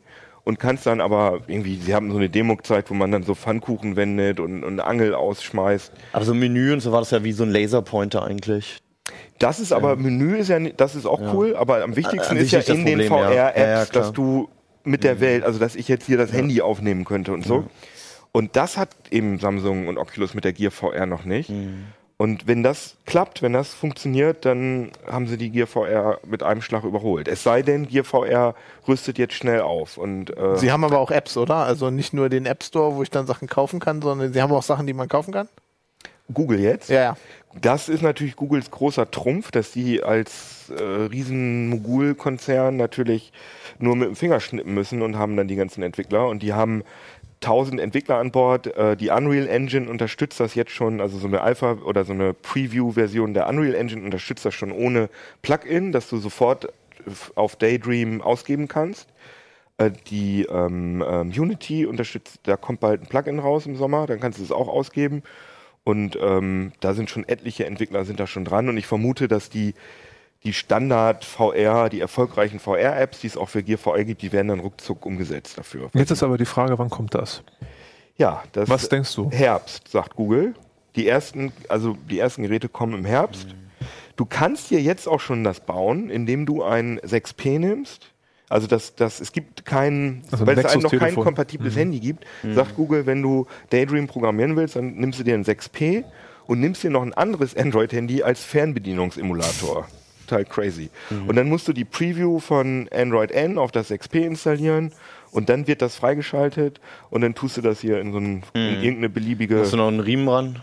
und kannst dann aber irgendwie, sie haben so eine Demo gezeigt, wo man dann so Pfannkuchen wendet und, und Angel ausschmeißt. Aber so ein Menü und so war das ja wie so ein Laserpointer eigentlich. Das ist aber, Menü ist ja, das ist auch cool, aber am wichtigsten An ist ja sich ist das in den Problem, ja. VR-Apps, Ja, ja, dass du mit der Welt, also dass ich jetzt hier das Handy aufnehmen könnte und so. Und das hat eben Samsung und Oculus mit der Gear VR noch nicht. Und wenn das klappt, wenn das funktioniert, dann haben sie die Gear VR mit einem Schlag überholt. Es sei denn, Gear VR rüstet jetzt schnell auf. Und äh, Sie haben aber auch Apps, oder? Also nicht nur den App Store, wo ich dann Sachen kaufen kann, sondern Sie haben auch Sachen, die man kaufen kann? Google jetzt, Ja, ja. das ist natürlich Googles großer Trumpf, dass sie als äh, riesen Mogul-Konzern natürlich nur mit dem Finger schnippen müssen und haben dann die ganzen Entwickler und die haben 1000 Entwickler an Bord. Äh, die Unreal Engine unterstützt das jetzt schon, also so eine Alpha oder so eine Preview-Version der Unreal Engine unterstützt das schon ohne Plugin, dass du sofort auf Daydream ausgeben kannst. Äh, Die ähm, ähm, Unity unterstützt, da kommt bald ein Plugin raus im Sommer, dann kannst du es auch ausgeben. Und ähm, da sind schon etliche Entwickler sind da schon dran. Und ich vermute, dass die, die Standard VR, die erfolgreichen VR-Apps, die es auch für Gear VR gibt, die werden dann ruckzuck umgesetzt dafür. Jetzt ist aber die Frage, wann kommt das? Ja, das Was denkst du? Herbst, sagt Google. Die ersten, also die ersten Geräte kommen im Herbst. Du kannst dir jetzt auch schon das bauen, indem du ein 6P nimmst. Also das, das, es gibt kein, Also weil es halt noch kein kompatibles Handy gibt, sagt Google, wenn du Daydream programmieren willst, dann nimmst du dir ein 6P und nimmst dir noch ein anderes Android-Handy als Fernbedienungsemulator. Total crazy. Und dann musst du die Preview von Android N auf das 6P installieren und dann wird das freigeschaltet und dann tust du das hier in so ein, in irgendeine beliebige, Hast du noch einen Riemen dran?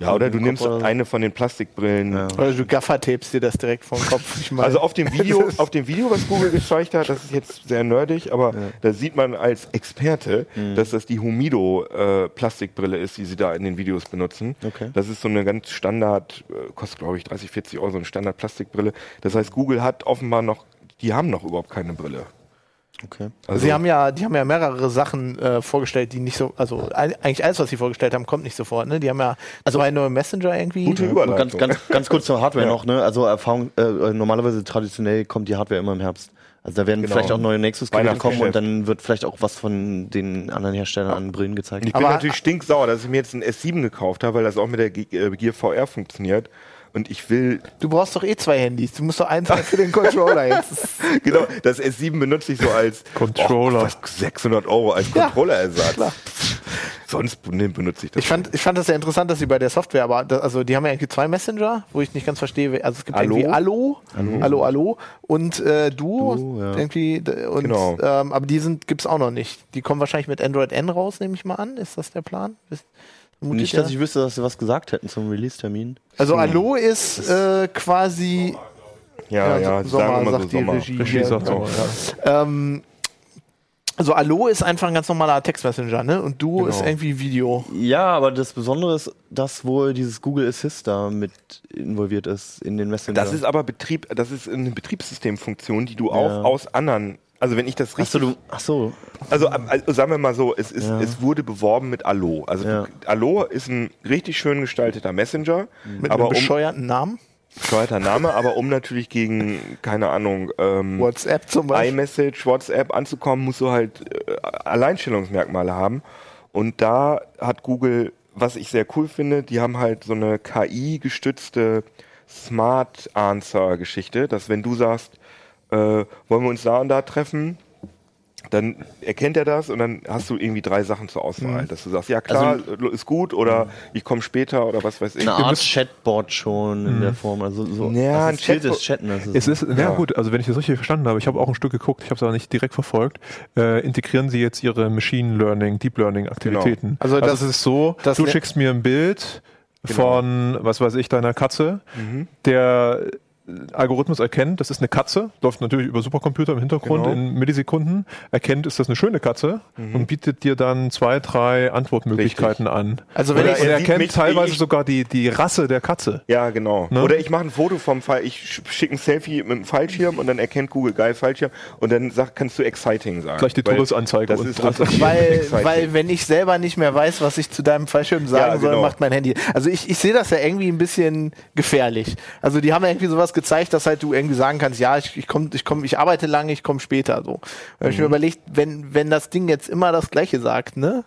Ja, oder du nimmst oder so? eine von den Plastikbrillen. Oder du gaffertapest dir das direkt vom Kopf. Ich meine, Also auf dem (laughs) Video, auf dem Video, was Google gezeigt hat, das ist jetzt sehr nerdig, aber da sieht man als Experte, Mhm. dass das die Humido äh, Plastikbrille ist, die sie da in den Videos benutzen. Okay. Das ist so eine ganz Standard, äh, kostet glaube ich 30, 40 Euro, so eine Standard Plastikbrille. Das heißt, Google hat offenbar noch, die haben noch überhaupt keine Brille. Okay. Also, Sie haben ja, die haben ja mehrere Sachen äh, vorgestellt, die nicht so, also ein- eigentlich alles, was sie vorgestellt haben, kommt nicht sofort. Ne? Die haben ja zwei neue Messenger irgendwie. gute Überleitung. ganz, ganz, ganz kurz zur Hardware (laughs) Ja. noch, ne? Also Erfahrung, äh, normalerweise traditionell kommt die Hardware immer im Herbst. Also da werden Genau. vielleicht auch neue Nexus-Geräte kommen und dann wird vielleicht auch was von den anderen Herstellern an Brillen gezeigt. Ich bin Aber- natürlich stinksauer, dass ich mir jetzt ein S7 gekauft habe, weil das auch mit der äh, Gear VR funktioniert. Und ich will. Du brauchst doch eh zwei Handys. Du musst doch eins für den Controller (laughs) jetzt. genau, das S7 benutze ich so als Controller. Oh, 600 Euro als Controllerersatz. Ja, Sonst benutze ich das. Ich fand, ich fand das sehr interessant, dass sie bei der Software, aber das, also die haben ja irgendwie zwei Messenger, wo ich nicht ganz verstehe. Also es gibt Allo? irgendwie Allo, Allo, Allo, Allo und äh, Duo, Duo ja. irgendwie. Und, genau. ähm, aber die sind gibt's auch noch nicht. Die kommen wahrscheinlich mit Android N raus, nehme ich mal an. Ist das der Plan? Ist, nicht, dass ich wüsste, dass sie was gesagt hätten zum Release-Termin. Also Allo ist äh, quasi ja, ja, ja Sommer, sagt so die Sommer. Regie. Regie sagt Sommer, ja. ähm, also Allo ist einfach ein ganz normaler Textmessenger, ne? Und Duo genau. ist irgendwie Video. Ja, aber das Besondere ist, dass wohl dieses Google Assist da mit involviert ist in den Messenger. Das ist aber Betrieb, das ist eine Betriebssystemfunktion, die du auch aus anderen also wenn ich das richtig. Ach so, du, ach so. Also, also sagen wir mal so, es, ist, ja. es wurde beworben mit Allo. Also ja. Allo ist ein richtig schön gestalteter Messenger. Mit aber einem bescheuerten um, Namen? bescheuerter Name, aber um natürlich gegen, keine Ahnung, ähm, WhatsApp zum Beispiel. iMessage, WhatsApp anzukommen, musst du halt äh, Alleinstellungsmerkmale haben. Und da hat Google, was ich sehr cool finde, die haben halt so eine KI-gestützte Smart Answer-Geschichte, dass wenn du sagst, äh, wollen wir uns da und da treffen, dann erkennt er das und dann hast du irgendwie drei Sachen zur Auswahl, mhm. dass du sagst, ja klar, also, ist gut oder mhm. ich komme später oder was weiß ich. Eine Art Chatbot schon in mhm. der Form, also so ja, ein Chatbot. Chatten. Das ist es ist, ja. ja gut, also wenn ich das richtig verstanden habe, ich habe auch ein Stück geguckt, ich habe es aber nicht direkt verfolgt, äh, integrieren sie jetzt ihre Machine Learning, Deep Learning Aktivitäten. Genau. Also, also das, ist so, du schickst mir ein Bild genau. von, was weiß ich, deiner Katze, mhm. der Algorithmus erkennt, das ist eine Katze, läuft natürlich über Supercomputer im Hintergrund genau. in Millisekunden, erkennt, ist das eine schöne Katze mhm. und bietet dir dann zwei, drei Antwortmöglichkeiten Richtig. an. Also wenn Oder ich, er erkennt teilweise sogar die, die Rasse der Katze. Ja, genau. Ne? Oder ich mache ein Foto vom Fall, ich schicke ein Selfie mit einem Fallschirm und dann erkennt Google geil Fallschirm und dann sag, kannst du exciting sagen. Gleich die Todesanzeige. Das ist weil, (laughs) weil wenn ich selber nicht mehr weiß, was ich zu deinem Fallschirm sagen ja, genau. soll, macht mein Handy. Also ich, ich sehe das ja irgendwie ein bisschen gefährlich. Also die haben ja irgendwie sowas gezeigt, dass halt du irgendwie sagen kannst, ja, ich, ich komme, ich komme, ich arbeite lange, ich komme später. So. Mhm. ich mir mhm. überlegt, wenn, wenn das Ding jetzt immer das Gleiche sagt, ne?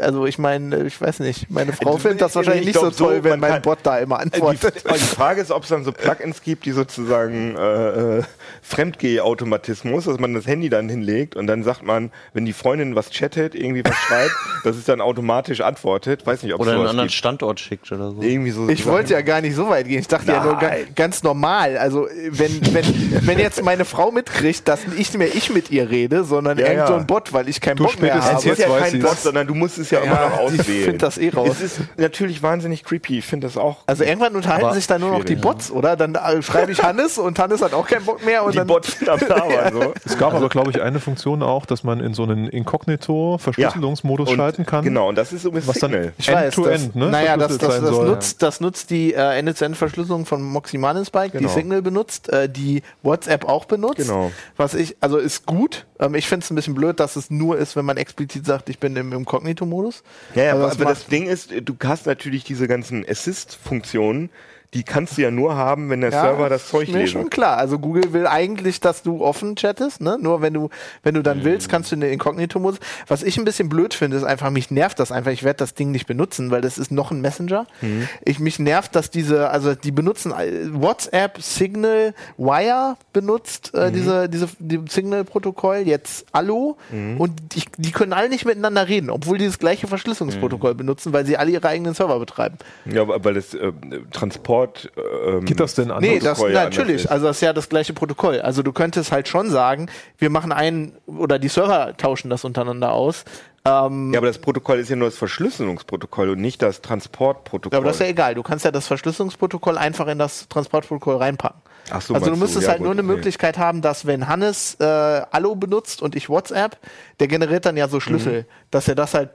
Also ich meine, ich weiß nicht, meine Frau also, findet das wahrscheinlich nicht so toll, so, wenn mein Bot da immer antwortet. Die, die Frage ist, ob es dann so Plugins gibt, die sozusagen äh, äh, Fremdgeh-Automatismus, dass man das Handy dann hinlegt und dann sagt man, wenn die Freundin was chattet, irgendwie was schreibt, (laughs) dass es dann automatisch antwortet. Weiß nicht, ob oder einen anderen gibt. Standort schickt oder so. Irgendwie so. Ich wollte ja gar nicht so weit gehen. Ich dachte Nein. ja nur ganz, ganz normal. Also wenn wenn wenn jetzt meine Frau mitkriegt, dass nicht mehr ich mit ihr rede, sondern ja, irgend so ein Bot, weil ich keinen du Bock mehr habe. Es ist ja kein Bot, sondern du musst es ja, ja immer noch auswählen. Ich finde das eh raus. Es ist natürlich wahnsinnig creepy. Ich finde das auch. Also irgendwann unterhalten sich da nur noch die Bots, oder? Dann äh, schreibe ich Hannes und Hannes hat auch keinen Bock mehr. Und die dann Bots sind am Labern, so. Es gab aber, glaube ich, eine Funktion auch, dass man in so einen Inkognito-Verschlüsselungsmodus ja. schalten kann. Genau, und das ist so ein was Signal. Ich weiß, to end, ne? Naja, das, das, das, nutzt, das nutzt die äh, Ende-zu-Ende-Verschlüsselung von Moxie Spike, genau. die Signal benutzt, äh, die WhatsApp auch benutzt. Genau. Was ich, also ist gut. Ähm, ich finde es ein bisschen blöd, dass es nur ist, wenn man explizit sagt, ich bin im Inkognito-Modus. Ja, ja, also aber, aber das Ding ist, du hast natürlich diese ganzen Assist-Funktionen, die kannst du ja nur haben, wenn der ja, Server das Zeug lesen. schon klar. Also Google will eigentlich, dass du offen chattest, ne? Nur wenn du, wenn du dann mhm. willst, kannst du in den Inkognito-Modus. Was ich ein bisschen blöd finde, ist einfach, mich nervt das einfach. Ich werde das Ding nicht benutzen, weil das ist noch ein Messenger. Mhm. Ich, mich nervt, dass diese, also die benutzen äh, WhatsApp, Signal, Wire benutzt, äh, mhm. diese, diese, die Signal-Protokoll, jetzt Allo. Mhm. Und die, die können alle nicht miteinander reden, obwohl die das gleiche Verschlüsselungsprotokoll mhm. benutzen, weil sie alle ihre eigenen Server betreiben. Ja, weil das äh, Transport Support. Ähm, Geht das denn anders? Nee, das, ja natürlich. Also das ist ja das gleiche Protokoll. Also du könntest halt schon sagen, wir machen einen oder die Server tauschen das untereinander aus. Ähm, ja, aber das Protokoll ist ja nur das Verschlüsselungsprotokoll und nicht das Transportprotokoll. Ja, aber das ist ja egal. Du kannst ja das Verschlüsselungsprotokoll einfach in das Transportprotokoll reinpacken. Ach so, also du müsstest ja, halt gut, nur eine okay. Möglichkeit haben, dass wenn Hannes äh, Allo benutzt und ich WhatsApp, der generiert dann ja so Schlüssel, mhm. dass er das halt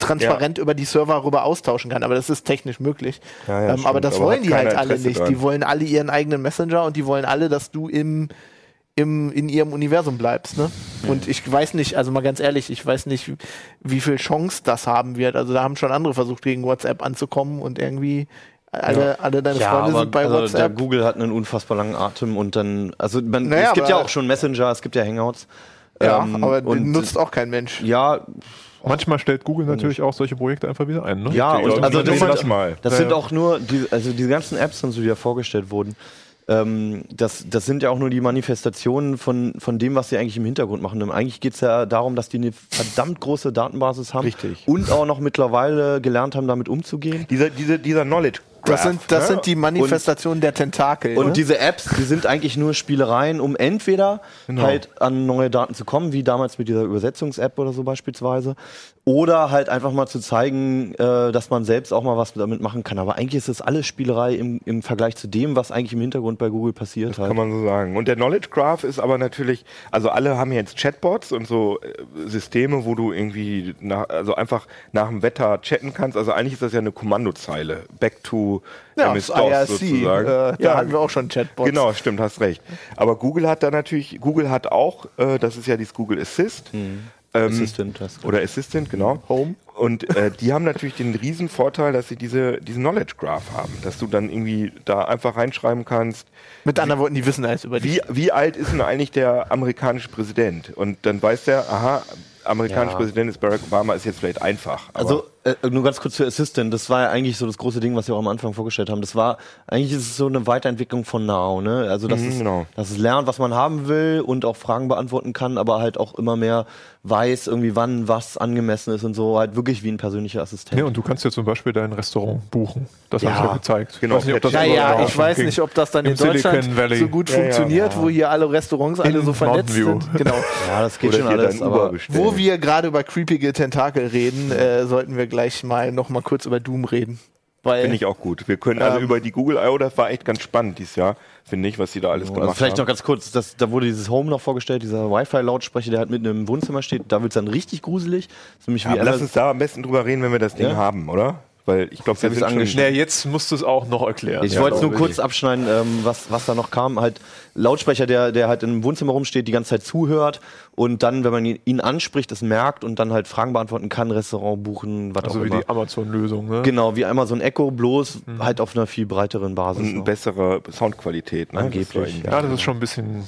transparent ja. über die Server rüber austauschen kann. Aber das ist technisch möglich. Ja, ja, ähm, aber das aber wollen die halt alle nicht. Dran. Die wollen alle ihren eigenen Messenger und die wollen alle, dass du im im, in ihrem Universum bleibst. Ne? Und ich weiß nicht, also mal ganz ehrlich, ich weiß nicht, wie viel Chance das haben wird. Also da haben schon andere versucht, gegen WhatsApp anzukommen und irgendwie alle, ja. alle deine ja, Freunde sind bei also WhatsApp. Google hat einen unfassbar langen Atem und dann, also man, naja, es gibt ja auch schon Messenger, es gibt ja Hangouts. Ja, ähm, aber den nutzt auch kein Mensch. Ja, Manchmal stellt Google natürlich auch solche Projekte einfach wieder ein. Ne? Ja, und also das, das, mal. das sind auch nur, die, also diese ganzen Apps, die ja vorgestellt wurden, ähm, das, das sind ja auch nur die Manifestationen von, von dem, was sie eigentlich im Hintergrund machen. Und eigentlich geht es ja darum, dass die eine verdammt große Datenbasis haben Richtig. und auch noch mittlerweile gelernt haben, damit umzugehen. Dieser, dieser, dieser Knowledge das sind, das ne? sind die Manifestationen und, der Tentakel. Und ne? diese Apps, die sind eigentlich nur Spielereien, um entweder genau. halt an neue Daten zu kommen, wie damals mit dieser Übersetzungs-App oder so beispielsweise, oder halt einfach mal zu zeigen, äh, dass man selbst auch mal was damit machen kann. Aber eigentlich ist das alles Spielerei im, im Vergleich zu dem, was eigentlich im Hintergrund bei Google passiert. Das halt. kann man so sagen. Und der Knowledge Graph ist aber natürlich, also alle haben jetzt Chatbots und so äh, Systeme, wo du irgendwie nach, also einfach nach dem Wetter chatten kannst. Also eigentlich ist das ja eine Kommandozeile. Back to ja, MS-DOS sozusagen. Äh, da ja, hatten wir auch schon Chatbots. Genau, stimmt, hast recht. Aber Google hat da natürlich, Google hat auch, äh, das ist ja dieses Google Assist. Mhm ähm, Assistant. Oder Assistant, genau. Home. Und äh, die haben natürlich den riesen Vorteil, dass sie diese, diesen Knowledge Graph haben, dass du dann irgendwie da einfach reinschreiben kannst. Mit anderen Worten, die wissen alles über dich. Wie, wie alt ist denn eigentlich der amerikanische Präsident? Und dann weiß der, aha, amerikanischer ja. Präsident ist Barack Obama, ist jetzt vielleicht einfach. also äh, nur ganz kurz für Assistant, das war ja eigentlich so das große Ding, was wir auch am Anfang vorgestellt haben. Das war, eigentlich ist es so eine Weiterentwicklung von Now, ne? Also dass, mhm, es, genau. dass es lernt, was man haben will und auch Fragen beantworten kann, aber halt auch immer mehr weiß, irgendwie wann was angemessen ist und so, halt wirklich wie ein persönlicher Assistent. Ja, und du kannst ja zum Beispiel dein Restaurant buchen. Das ja. habe ich ja gezeigt. Genau. Ich weiß nicht, ob das ja, ja, ich weiß nicht, ob das dann in Deutschland so gut ja, funktioniert, wo hier alle Restaurants alle so vernetzt sind. Genau. (laughs) Ja, das geht Oder schon alles. Aber wo wir gerade über creepige Tentakel reden, äh, sollten wir gleich mal noch mal kurz über Doom reden. Finde ich auch gut. Wir können also ähm, über die Google I.O., das war echt ganz spannend dieses Jahr, finde ich, was sie da alles also gemacht vielleicht haben. Vielleicht noch ganz kurz, das, da wurde dieses Home noch vorgestellt, dieser Wi-Fi-Lautsprecher, der halt mitten im Wohnzimmer steht. Da wird es dann richtig gruselig. Ja, lass uns da am besten drüber reden, wenn wir das Ding ja? haben, oder? Weil ich glaube, wir sind angeschnitten. jetzt musst du es auch noch erklären. Ich ja, wollte es nur kurz abschneiden, ähm, was, was da noch kam. Halt Lautsprecher, der, der halt im Wohnzimmer rumsteht, die ganze Zeit zuhört und dann, wenn man ihn anspricht, es merkt und dann halt Fragen beantworten kann, Restaurant buchen, was also auch immer. Also wie die Amazon-Lösung, ne? Genau, wie Amazon Echo, bloß mhm. halt auf einer viel breiteren Basis. Und eine bessere Soundqualität, ne? Angeblich. Ja, das ist schon ein bisschen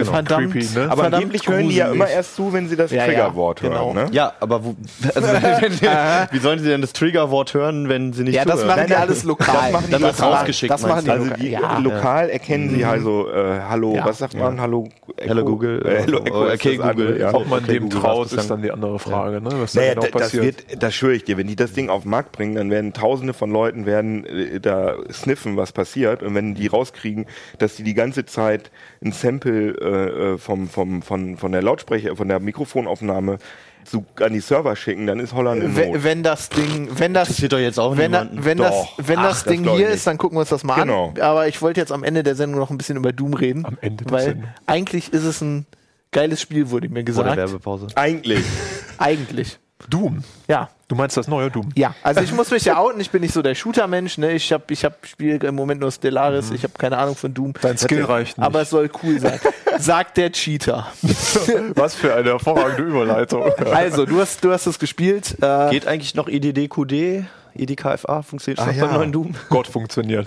Genau, verdammt, creepy, ne? Aber angeblich hören die ja immer erst zu, wenn sie das ja, Triggerwort ja, hören. Genau. Ne? Ja, aber wo, also, (laughs) wie sollen sie denn das Triggerwort hören, wenn sie nicht Ja, das machen die alles lokal. Das machen die dann lokal. rausgeschickt. Das machen die also die ja. lokal erkennen sie also äh, Hallo, was sagt man? Hallo Echo, Hello Google, äh, Hello Echo, okay Google. Ob man okay, dem Google traut, ist dann die andere Frage, ne? Was naja, genau passiert. Das, wird, das schwöre ich dir, wenn die das Ding auf den Markt bringen, dann werden Tausende von Leuten werden äh, da sniffen, was passiert, und wenn die rauskriegen, dass die die ganze Zeit ein Sample äh, äh vom vom, von, von der Lautsprecher, von der Mikrofonaufnahme zu, an die Server schicken, dann ist Holland in Not. Wenn das Ding, wenn das, das doch jetzt auch wenn, da, wenn doch. das, wenn Ach, das Ding das hier ist, dann gucken wir uns das mal genau. an. Aber ich wollte jetzt am Ende der Sendung noch ein bisschen über Doom reden. Am Ende weil Sendung. eigentlich ist es ein geiles Spiel, wurde mir gesagt. Vor der Werbepause. Eigentlich. eigentlich. Doom. Ja. Du meinst das neue Doom? Ja, also ich muss mich ja outen, ich bin nicht so der Shooter-Mensch, ne? Ich habe ich hab spiele im Moment nur Stellaris, mhm. ich habe keine Ahnung von Doom. Dein Skill reicht nicht. Aber es soll cool sein. Sagt der Cheater. (laughs) Was für eine hervorragende Überleitung. Also, du hast, du hast es gespielt. Äh Geht eigentlich noch IDDQD? EDKFA funktioniert ah, ja. beim neuen Doom? Gott funktioniert.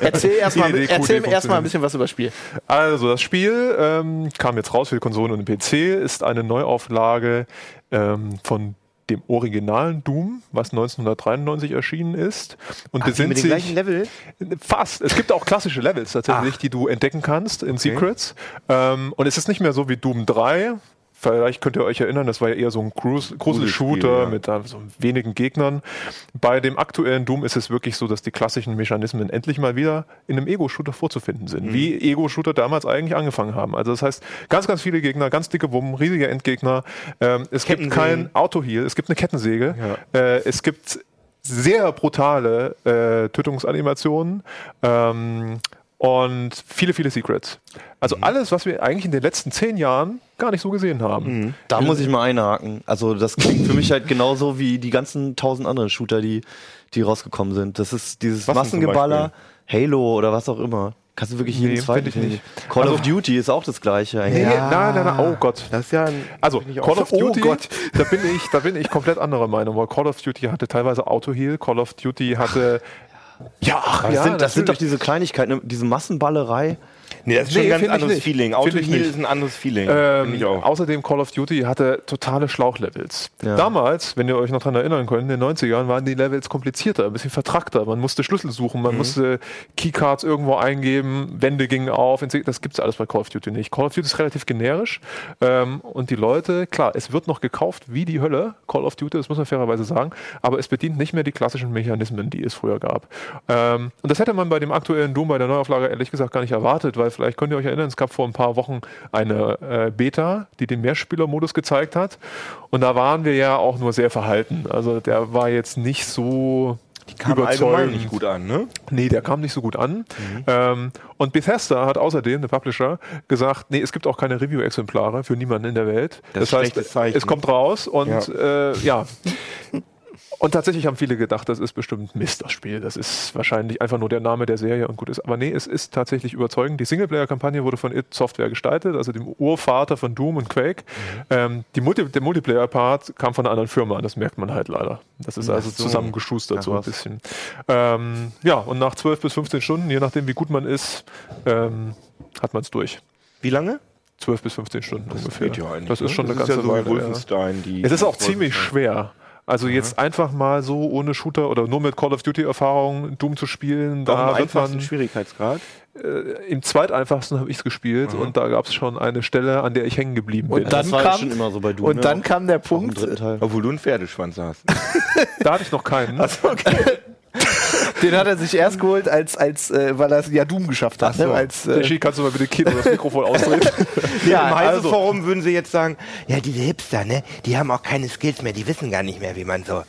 erzähl (laughs) erstmal erzähl erst ein bisschen was über das Spiel. Also das Spiel ähm, kam jetzt raus für die Konsolen und den PC, ist eine Neuauflage ähm, von dem originalen Doom, was 1993 erschienen ist. Und Ach, besinnt sich gleichen Level? Fast. Es gibt auch klassische Levels tatsächlich, Ach. die du entdecken kannst in okay. Secrets. Ähm, und es ist nicht mehr so wie Doom 3, Vielleicht könnt ihr euch erinnern, das war ja eher so ein Grusel-Shooter ja. mit so wenigen Gegnern. Bei dem aktuellen Doom ist es wirklich so, dass die klassischen Mechanismen endlich mal wieder in einem Ego-Shooter vorzufinden sind. Mhm. Wie Ego-Shooter damals eigentlich angefangen haben. Also das heißt, ganz, ganz viele Gegner, ganz dicke Wummen, riesige Endgegner. Ähm, es gibt kein Auto-Heal, es gibt eine Kettensäge. Ja. Äh, es gibt sehr brutale äh, Tötungsanimationen. Ähm, und viele, viele Secrets. Also mhm. alles, was wir eigentlich in den letzten zehn Jahren gar nicht so gesehen haben. Mhm. Da muss ich mal einhaken. Also das klingt für mich halt genauso wie die ganzen tausend anderen Shooter, die, die rausgekommen sind. Das ist dieses was Massengeballer, Halo oder was auch immer. Kannst du wirklich jeden nee, zweiten nicht. Call also, of Duty ist auch das gleiche eigentlich. Nee, ja. Nein, nein, nein, oh Gott. Das ist ja ein, also Call of Duty, oh da bin ich, da bin ich komplett anderer Meinung, weil Call of Duty hatte teilweise Auto-Heal, Call of Duty hatte (laughs) ja, ach, das, ja, sind, das sind doch diese Kleinigkeiten, diese Massenballerei. Nee, das ist nee, schon ein ganz anderes Feeling. Auto Heal ist ein anderes Feeling. Ähm, außerdem Call of Duty hatte totale Schlauchlevels. Ja. Damals, wenn ihr euch noch daran erinnern könnt, in den 90ern waren die Levels komplizierter, ein bisschen vertrackter. Man musste Schlüssel suchen, man mhm. musste Keycards irgendwo eingeben, Wände gingen auf. Das gibt es alles bei Call of Duty nicht. Call of Duty ist relativ generisch ähm, und die Leute, klar, es wird noch gekauft wie die Hölle, Call of Duty, das muss man fairerweise sagen, aber es bedient nicht mehr die klassischen Mechanismen, die es früher gab. Ähm, und das hätte man bei dem aktuellen Doom, bei der Neuauflage ehrlich gesagt gar nicht erwartet, weil vielleicht könnt ihr euch erinnern, es gab vor ein paar Wochen eine äh, Beta, die den Mehrspielermodus gezeigt hat. Und da waren wir ja auch nur sehr verhalten. Also der war jetzt nicht so die kam allgemein nicht gut an, ne? Nee, der kam nicht so gut an. Mhm. Ähm, und Bethesda hat außerdem, der Publisher, gesagt, nee, es gibt auch keine Review-Exemplare für niemanden in der Welt. Das, das heißt, es kommt raus und ja, äh, ja. Und tatsächlich haben viele gedacht, das ist bestimmt Mist, das Spiel. Das ist wahrscheinlich einfach nur der Name der Serie und gut ist. Aber nee, es ist tatsächlich überzeugend. Die Singleplayer-Kampagne wurde von id Software gestaltet, also dem Urvater von Doom und Quake. Mhm. Ähm, die Multi der Multiplayer-Part kam von einer anderen Firma, das merkt man halt leider. Das ist also so. zusammengeschustert ja, so ein bisschen. Ähm, ja, und nach 12 bis 15 Stunden, je nachdem wie gut man ist, ähm, hat man es durch. Wie lange? 12 bis 15 Stunden das ungefähr. Ja das ist schon das eine ganze ja so Weile. Ja. Es ist auch ziemlich schwer. Also mhm. jetzt einfach mal so ohne Shooter oder nur mit Call of Duty Erfahrung Doom zu spielen, da wird man Schwierigkeitsgrad. Äh, Im zweiteinfachsten habe ich es gespielt mhm. und da gab es schon eine Stelle, an der ich hängen geblieben bin. Und dann das war kam, schon immer so bei Doom. Und ne? dann kam der Punkt, obwohl du einen Pferdeschwanz hast. (laughs) da hatte ich noch keinen. Also, okay. (laughs) Den hat er sich erst geholt, als, als äh, weil er es ja Doom geschafft hat. So. Ne? Als, äh kannst du mal bitte Kino das Mikrofon ausdrehen? (laughs) ja, Im Heise-Forum also. würden sie jetzt sagen, ja, diese Hipster, ne, die haben auch keine Skills mehr, die wissen gar nicht mehr, wie man so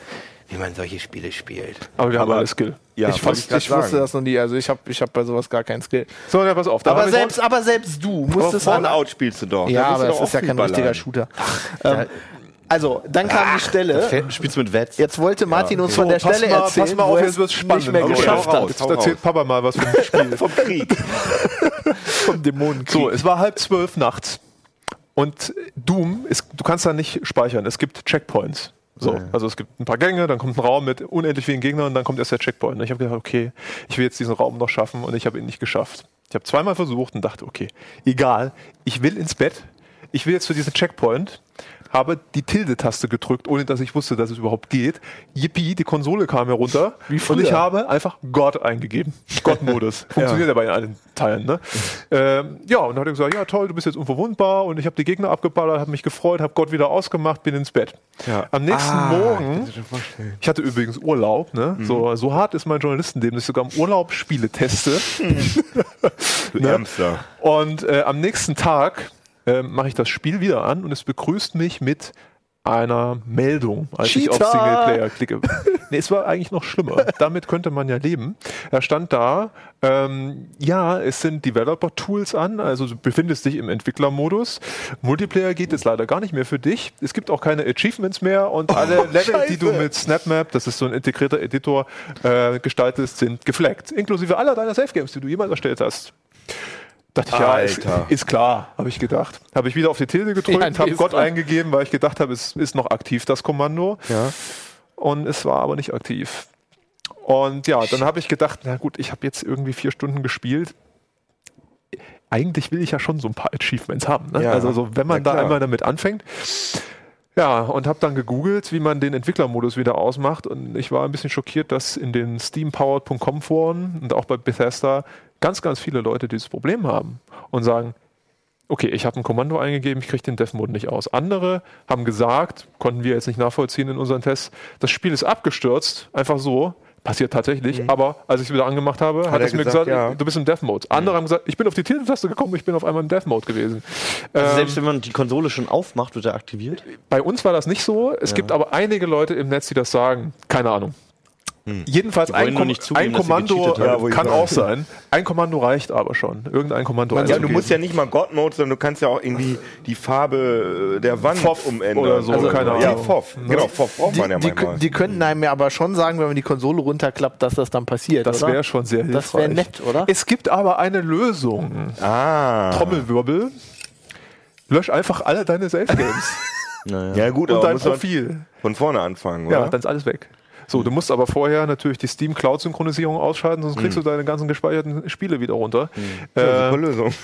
wie man solche Spiele spielt. Aber wir haben alle Skill. Ja, ich, fast, ich wusste das noch nie. Also ich habe ich hab bei sowas gar keinen Skill. So, ja, pass auf. Aber selbst, aber selbst du musstest Fallout spielst du doch. Ja, aber das ist ja kein richtiger Shooter. Ähm, also, dann kam Ach, die Stelle. Spielst mit Wetz. Jetzt wollte Martin ja, okay. uns von der so, Stelle mal, erzählen, pass mal auf, jetzt wird's spannend. nicht mehr okay, geschafft hat. Jetzt erzählt Papa mal was vom Spiel. (laughs) vom Krieg. vom Dämonenkrieg. So, es war halb zwölf nachts. Und Doom, ist, du kannst da nicht speichern. Es gibt Checkpoints. So, also es gibt ein paar Gänge, dann kommt ein Raum mit unendlich vielen Gegnern und dann kommt erst der Checkpoint. Und ich habe gedacht, okay, ich will jetzt diesen Raum noch schaffen und ich habe ihn nicht geschafft. Ich habe zweimal versucht und dachte, okay, egal, ich will ins Bett. Ich will jetzt für diesen Checkpoint habe die Tilde-Taste gedrückt, ohne dass ich wusste, dass es überhaupt geht. Yippie, die Konsole kam herunter (laughs) und ich habe einfach Gott eingegeben. Gott-Modus. (laughs) Funktioniert ja. bei allen Teilen. Ne? ähm, ja, und dann hat er gesagt, ja toll, du bist jetzt unverwundbar und ich habe die Gegner abgeballert, habe mich gefreut, habe Gott wieder ausgemacht, bin ins Bett. Ja. Am nächsten ah, Morgen, ich hatte übrigens Urlaub, ne? Mhm. so, so hart ist mein Journalistenleben, dass ich sogar im Urlaub Spiele teste. (laughs) ne? Und äh, am nächsten Tag äh, mache ich das Spiel wieder an und es begrüßt mich mit einer Meldung, als Cheater. ich auf Singleplayer klicke. (laughs) nee, es war eigentlich noch schlimmer. Damit könnte man ja leben. Da stand da, ähm, ja, es sind Developer-Tools an, also du befindest dich im Entwicklermodus. Multiplayer geht jetzt leider gar nicht mehr für dich. Es gibt auch keine Achievements mehr und oh, alle Level, Scheiße. die du mit SnapMap, das ist so ein integrierter Editor, äh, gestaltest, sind gefleckt. Inklusive aller deiner Safe Games, die du jemals erstellt hast. Dachte ich, ja, ist, ist, klar, habe ich gedacht. Habe ich wieder auf die Tilde gedrückt, ja, habe Gott klar. eingegeben, weil ich gedacht habe, es ist noch aktiv, das Kommando. Ja. Und es war aber nicht aktiv. Und ja, dann habe ich gedacht, na gut, ich habe jetzt irgendwie vier Stunden gespielt. Eigentlich will ich ja schon so ein paar Achievements haben. Ne? Ja, also so, wenn man da einmal damit anfängt. Ja, und habe dann gegoogelt, wie man den Entwicklermodus wieder ausmacht. Und ich war ein bisschen schockiert, dass in den steampowered.com Foren und auch bei Bethesda ganz, ganz viele Leute dieses Problem haben und sagen, okay, ich habe ein Kommando eingegeben, ich kriege den Dev-Mode nicht aus. Andere haben gesagt, konnten wir jetzt nicht nachvollziehen in unseren Tests, das Spiel ist abgestürzt, einfach so, passiert tatsächlich, mhm. aber als ich es wieder angemacht habe, hat, hat es mir gesagt, ja. du bist im Dev-Mode. Andere mhm. haben gesagt, ich bin auf die Titeltaste gekommen, ich bin auf einmal im Dev-Mode gewesen. Also ähm, selbst wenn man die Konsole schon aufmacht, wird er aktiviert? Bei uns war das nicht so. Es ja. gibt aber einige Leute im Netz, die das sagen. Keine Ahnung. Hm. Jedenfalls ein, Kom zugeben, ein Kommando ja, kann auch sein. Ein Kommando reicht aber schon. Irgendein Kommando. Ja, du musst ja nicht mal God Mode, sondern du kannst ja auch irgendwie die Farbe äh, der Wand Foff umändern oder so. Also, keine Ahnung. Ja, Foff. Ne? Genau, Foff braucht man ja die, manchmal. Die könnten einem ja aber schon sagen, wenn man die Konsole runterklappt, dass das dann passiert. Das wäre schon sehr hilfreich. Das wäre nett, oder? Es gibt aber eine Lösung. Ah. Trommelwirbel. Lösch einfach alle deine Safe Games. naja. (laughs) Ja gut, und dein Profil. Von vorne anfangen, oder? Ja, dann ist alles weg. So, du musst aber vorher natürlich die Steam Cloud Synchronisierung ausschalten, sonst kriegst mhm. du deine ganzen gespeicherten Spiele wieder runter. Mhm. Äh, ja, super Lösung. (laughs)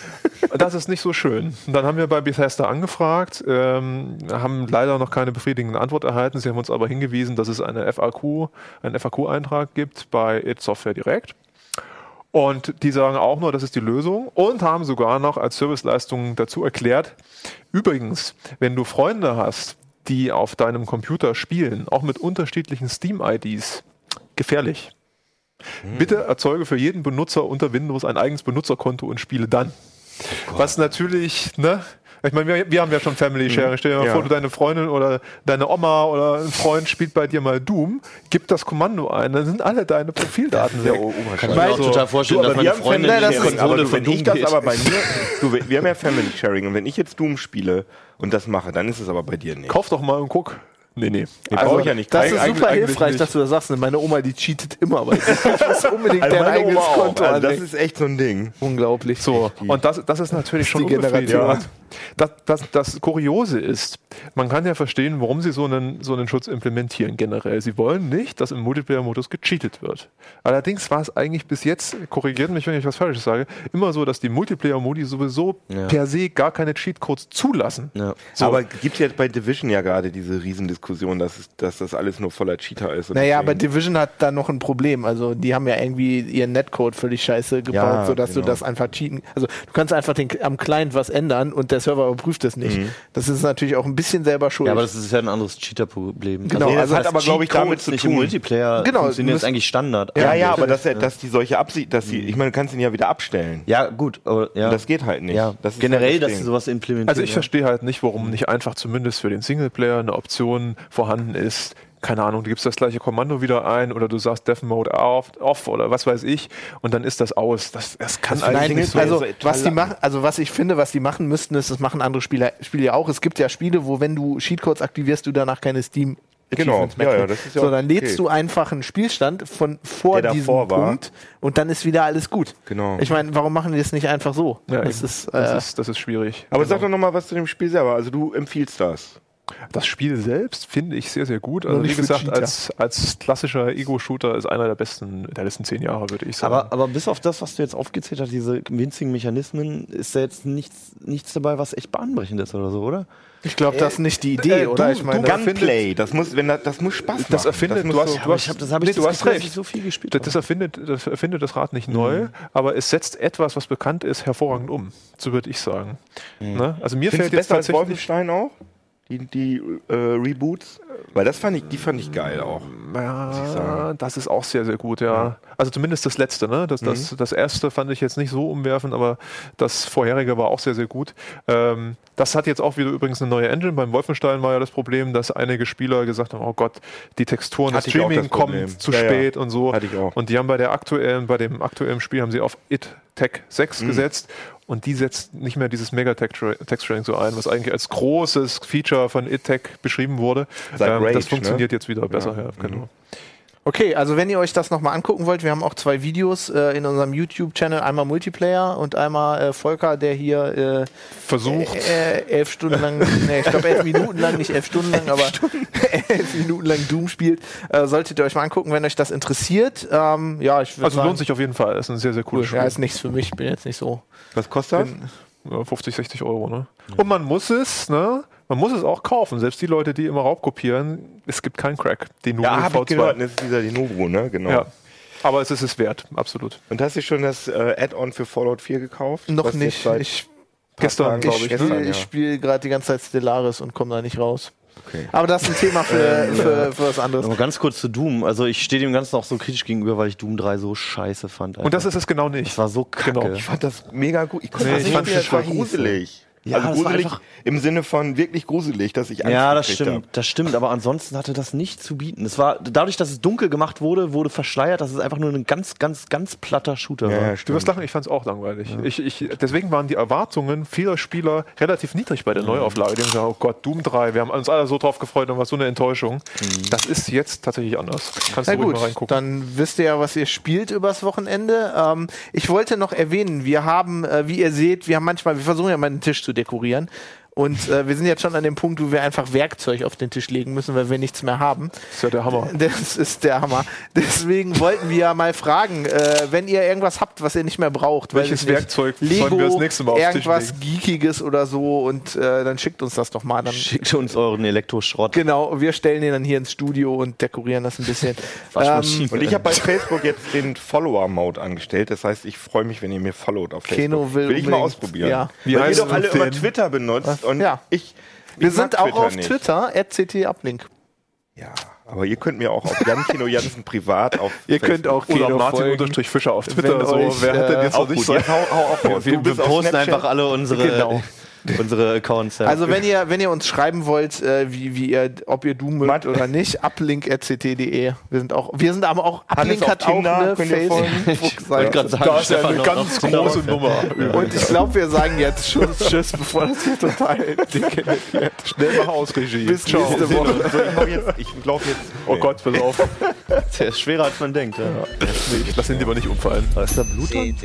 Das ist nicht so schön. Dann haben wir bei Bethesda angefragt, ähm, haben leider noch keine befriedigende Antwort erhalten. Sie haben uns aber hingewiesen, dass es eine FAQ, einen FAQ-Eintrag gibt bei It Software Direct. Und die sagen auch nur, das ist die Lösung und haben sogar noch als Serviceleistung dazu erklärt, übrigens, wenn du Freunde hast, die auf deinem Computer spielen, auch mit unterschiedlichen Steam-IDs, gefährlich. Hm. Bitte erzeuge für jeden Benutzer unter Windows ein eigenes Benutzerkonto und spiele dann. Oh Was natürlich, ne, ich meine, wir, wir, haben ja schon Family Sharing. Mhm. Stell dir mal ja. vor, du deine Freundin oder deine Oma oder ein Freund spielt bei dir mal Doom, gib das Kommando ein, dann sind alle deine Profildaten weg. Oh, oh, kann ich mir auch total vorstellen, du, dass meine Freundin Family das Sharing, aber du, wenn ich das aber bei mir, (laughs) du, wir haben ja Family Sharing und wenn ich jetzt Doom spiele und das mache, dann ist es aber bei dir nicht. Kauf doch mal und guck. Nee, nee. Den also, ich ja nicht. Das ist super hilfreich, dass du das sagst. Meine Oma, die cheatet immer, weil ich muss unbedingt also dein eigenes Konto also Das ist echt so ein Ding. Unglaublich. So, und das, das ist natürlich schon die Generation. Das, das, das Kuriose ist, man kann ja verstehen, warum sie so einen, so einen Schutz implementieren generell. Sie wollen nicht, dass im Multiplayer-Modus gecheatet wird. Allerdings war es eigentlich bis jetzt, korrigiert mich, wenn ich was Falsches sage, immer so, dass die Multiplayer-Modi sowieso ja. per se gar keine Cheatcodes zulassen. Ja. So. Aber gibt es ja bei Division ja gerade diese Riesendiskussion, dass, es, dass das alles nur voller Cheater ist. Naja, aber Division hat da noch ein Problem. Also die haben ja irgendwie ihren Netcode völlig scheiße gebaut, ja, sodass genau. du das einfach cheaten. Also du kannst einfach den, am Client was ändern und der Server überprüft es nicht. Mhm. Das ist natürlich auch ein bisschen selber schuld. Ja, aber das ist ja ein anderes Cheater-Problem. Genau, also, also hat aber glaube ich damit zu tun. Multiplayer genau, funktioniert jetzt eigentlich Standard. Ja, ja, aber dass, er, dass die solche Absicht, dass die, mhm. ich meine, du kannst ihn ja wieder abstellen. Ja, gut, aber ja. Das geht halt nicht. Ja. Das Generell, halt das dass sie sowas implementieren. Also ich verstehe halt nicht, warum nicht einfach zumindest für den Singleplayer eine Option vorhanden ist, keine Ahnung, du gibst das gleiche Kommando wieder ein oder du sagst Death Mode off, off oder was weiß ich und dann ist das aus. Das, das kann das eigentlich nicht so. Also was die machen, also was ich finde, was die machen müssten, ist, das machen andere Spieler, Spiele ja auch. Es gibt ja Spiele, wo wenn du Cheatcodes aktivierst, du danach keine Steam Genau, ja, ja, das ist ja so, dann lädst okay. du einfach einen Spielstand von vor Der diesem Punkt und dann ist wieder alles gut. Genau. Ich meine, warum machen die das nicht einfach so? Ja, das, ist, äh, das, ist, das ist schwierig. Aber genau. sag doch nochmal was zu dem Spiel selber. Also du empfiehlst das. Das Spiel selbst finde ich sehr, sehr gut. Also wie gesagt, als, als klassischer Ego-Shooter ist einer der besten der letzten zehn Jahre, würde ich sagen. Aber, aber bis auf das, was du jetzt aufgezählt hast, diese winzigen Mechanismen, ist da jetzt nichts, nichts dabei, was echt bahnbrechend ist oder so, oder? Ich glaube, das ist nicht die Idee, äh, oder? Du, ich meine, Gunplay, das muss, wenn das, das muss Spaß machen. Das erfindet, das du hast, so, du hast, ich hab, das habe ich nee, du hast recht. so viel gespielt. Das, das, erfindet, das erfindet das Rad nicht mhm. neu, aber es setzt etwas, was bekannt ist, hervorragend um. So würde ich sagen. Mhm. Ne? Also mir Findest fällt jetzt tatsächlich als Wolfenstein auch die, die äh, Reboots? Weil das fand ich, die fand ich geil auch. Ja, das ist auch sehr, sehr gut, ja. ja. Also zumindest das letzte, ne? Das, das, mhm. das erste fand ich jetzt nicht so umwerfend, aber das vorherige war auch sehr, sehr gut. Ähm, das hat jetzt auch wieder übrigens eine neue Engine. Beim Wolfenstein war ja das Problem, dass einige Spieler gesagt haben, oh Gott, die Texturen des Streaming kommen zu ja, spät ja. und so. Hatte ich auch. Und die haben bei der aktuellen, bei dem aktuellen Spiel haben sie auf It Tech 6 mhm. gesetzt und die setzt nicht mehr dieses Mega-Texturing so ein, was eigentlich als großes Feature von ITEC beschrieben wurde. Ähm, Rage, das funktioniert ne? jetzt wieder besser. Ja. Ja, genau. Mhm. Okay, also wenn ihr euch das nochmal angucken wollt, wir haben auch zwei Videos äh, in unserem YouTube-Channel, einmal Multiplayer und einmal äh, Volker, der hier äh, versucht äh, äh, elf Stunden lang, (laughs) nee, ich glaube elf Minuten lang, nicht elf Stunden lang, aber (laughs) elf Minuten lang Doom spielt. Äh, solltet ihr euch mal angucken, wenn euch das interessiert. Ähm, ja, ich also sagen, lohnt sich auf jeden Fall. Ist ein sehr sehr cooles cool, Spiel. Ja, ist nichts für mich. Bin jetzt nicht so. Was kostet das? 50, 60 Euro, ne? Und man muss es, ne? Man muss es auch kaufen. Selbst die Leute, die immer raubkopieren, es gibt keinen Crack. Den ja, habe ich gehört. Das ist dieser Denuvo, ne? Genau. Ja. Aber es ist es wert, absolut. Und hast du schon das äh, Add-on für Fallout 4 gekauft? Noch nicht. Ich, gestern, glaube ich. Ich, ne? ich spiele gerade die ganze Zeit Stellaris und komme da nicht raus. Okay. Aber das ist ein Thema für, (laughs) ähm, für, für was anderes. Aber ganz kurz zu Doom. Also ich stehe dem Ganzen auch so kritisch gegenüber, weil ich Doom 3 so scheiße fand. Alter. Und das ist es genau nicht. Das war so kacke. Genau. Ich fand das mega gut. Ich, nee, ich fand das gruselig. Ja, also gruselig im Sinne von wirklich gruselig, dass ich Angst Ja, das stimmt, hab. das stimmt. Aber ansonsten hatte das nicht zu bieten. Es war dadurch, dass es dunkel gemacht wurde, wurde verschleiert, dass es einfach nur ein ganz, ganz, ganz platter Shooter ja, war. Ja, du wirst lachen, ich fand es auch langweilig. Ja. Ich, ich, deswegen waren die Erwartungen vieler Spieler relativ niedrig bei der Neuauflage. Die haben gesagt, oh Gott, Doom 3, wir haben uns alle so drauf gefreut und war so eine Enttäuschung. Mhm. Das ist jetzt tatsächlich anders. Kannst Na du gut, mal reingucken. Dann wisst ihr ja, was ihr spielt übers Wochenende. Ähm, ich wollte noch erwähnen, wir haben, äh, wie ihr seht, wir haben manchmal, wir versuchen ja mal den Tisch zu dekorieren. Und äh, wir sind jetzt schon an dem Punkt, wo wir einfach Werkzeug auf den Tisch legen müssen, weil wir nichts mehr haben. Das ist ja der Hammer. (laughs) Das ist der Hammer. Deswegen wollten wir ja mal fragen, äh, wenn ihr irgendwas habt, was ihr nicht mehr braucht. Welches Werkzeug Lego, sollen wir das nächste Mal auf Irgendwas Geekiges oder so und äh, dann schickt uns das doch mal. Dann schickt uns euren Elektroschrott. Genau, wir stellen den dann hier ins Studio und dekorieren das ein bisschen. (laughs) ähm, und ich habe bei Facebook jetzt den Follower-Mode angestellt. Das heißt, ich freue mich, wenn ihr mir followt auf Facebook. Keno will, will ich mal ausprobieren. Ja. Wie Weil ihr doch alle immer Twitter benutzt Was? Und ja. ich. Wir sind auch auf nicht. Twitter. Ja. Aber ihr könnt mir auch auf Jan Kino Jansen privat auf (laughs) Ihr Facebook. könnt auch Kino Oder Martin Fischer auf Twitter. So, wer hat denn jetzt äh, noch nicht so? Hau, hau auf, ja, wir, wir posten einfach alle unsere genau (laughs) unsere Accounts. Ja. Also wenn ihr, wenn ihr uns schreiben wollt, äh, wie, wie ihr, ob ihr Doom mögt oder nicht, uplink.ct.de. Wir sind auch, wir sind aber auch, Uplink hat auch, eine Facebook-Seite. Ja. Da ist ja eine ganz große Nummer. Und ich glaube, wir sagen jetzt Tschüss, Tschüss, bevor das hier total dicke wird. Schnell mal aus, Regie. Bis Ciao. nächste Woche. Also ich, ich laufe jetzt. Oh Gott, pass auf. Der ist schwerer als man denkt. Ja. Ich lasse ihn lieber nicht umfallen. Da ist da Blut dran?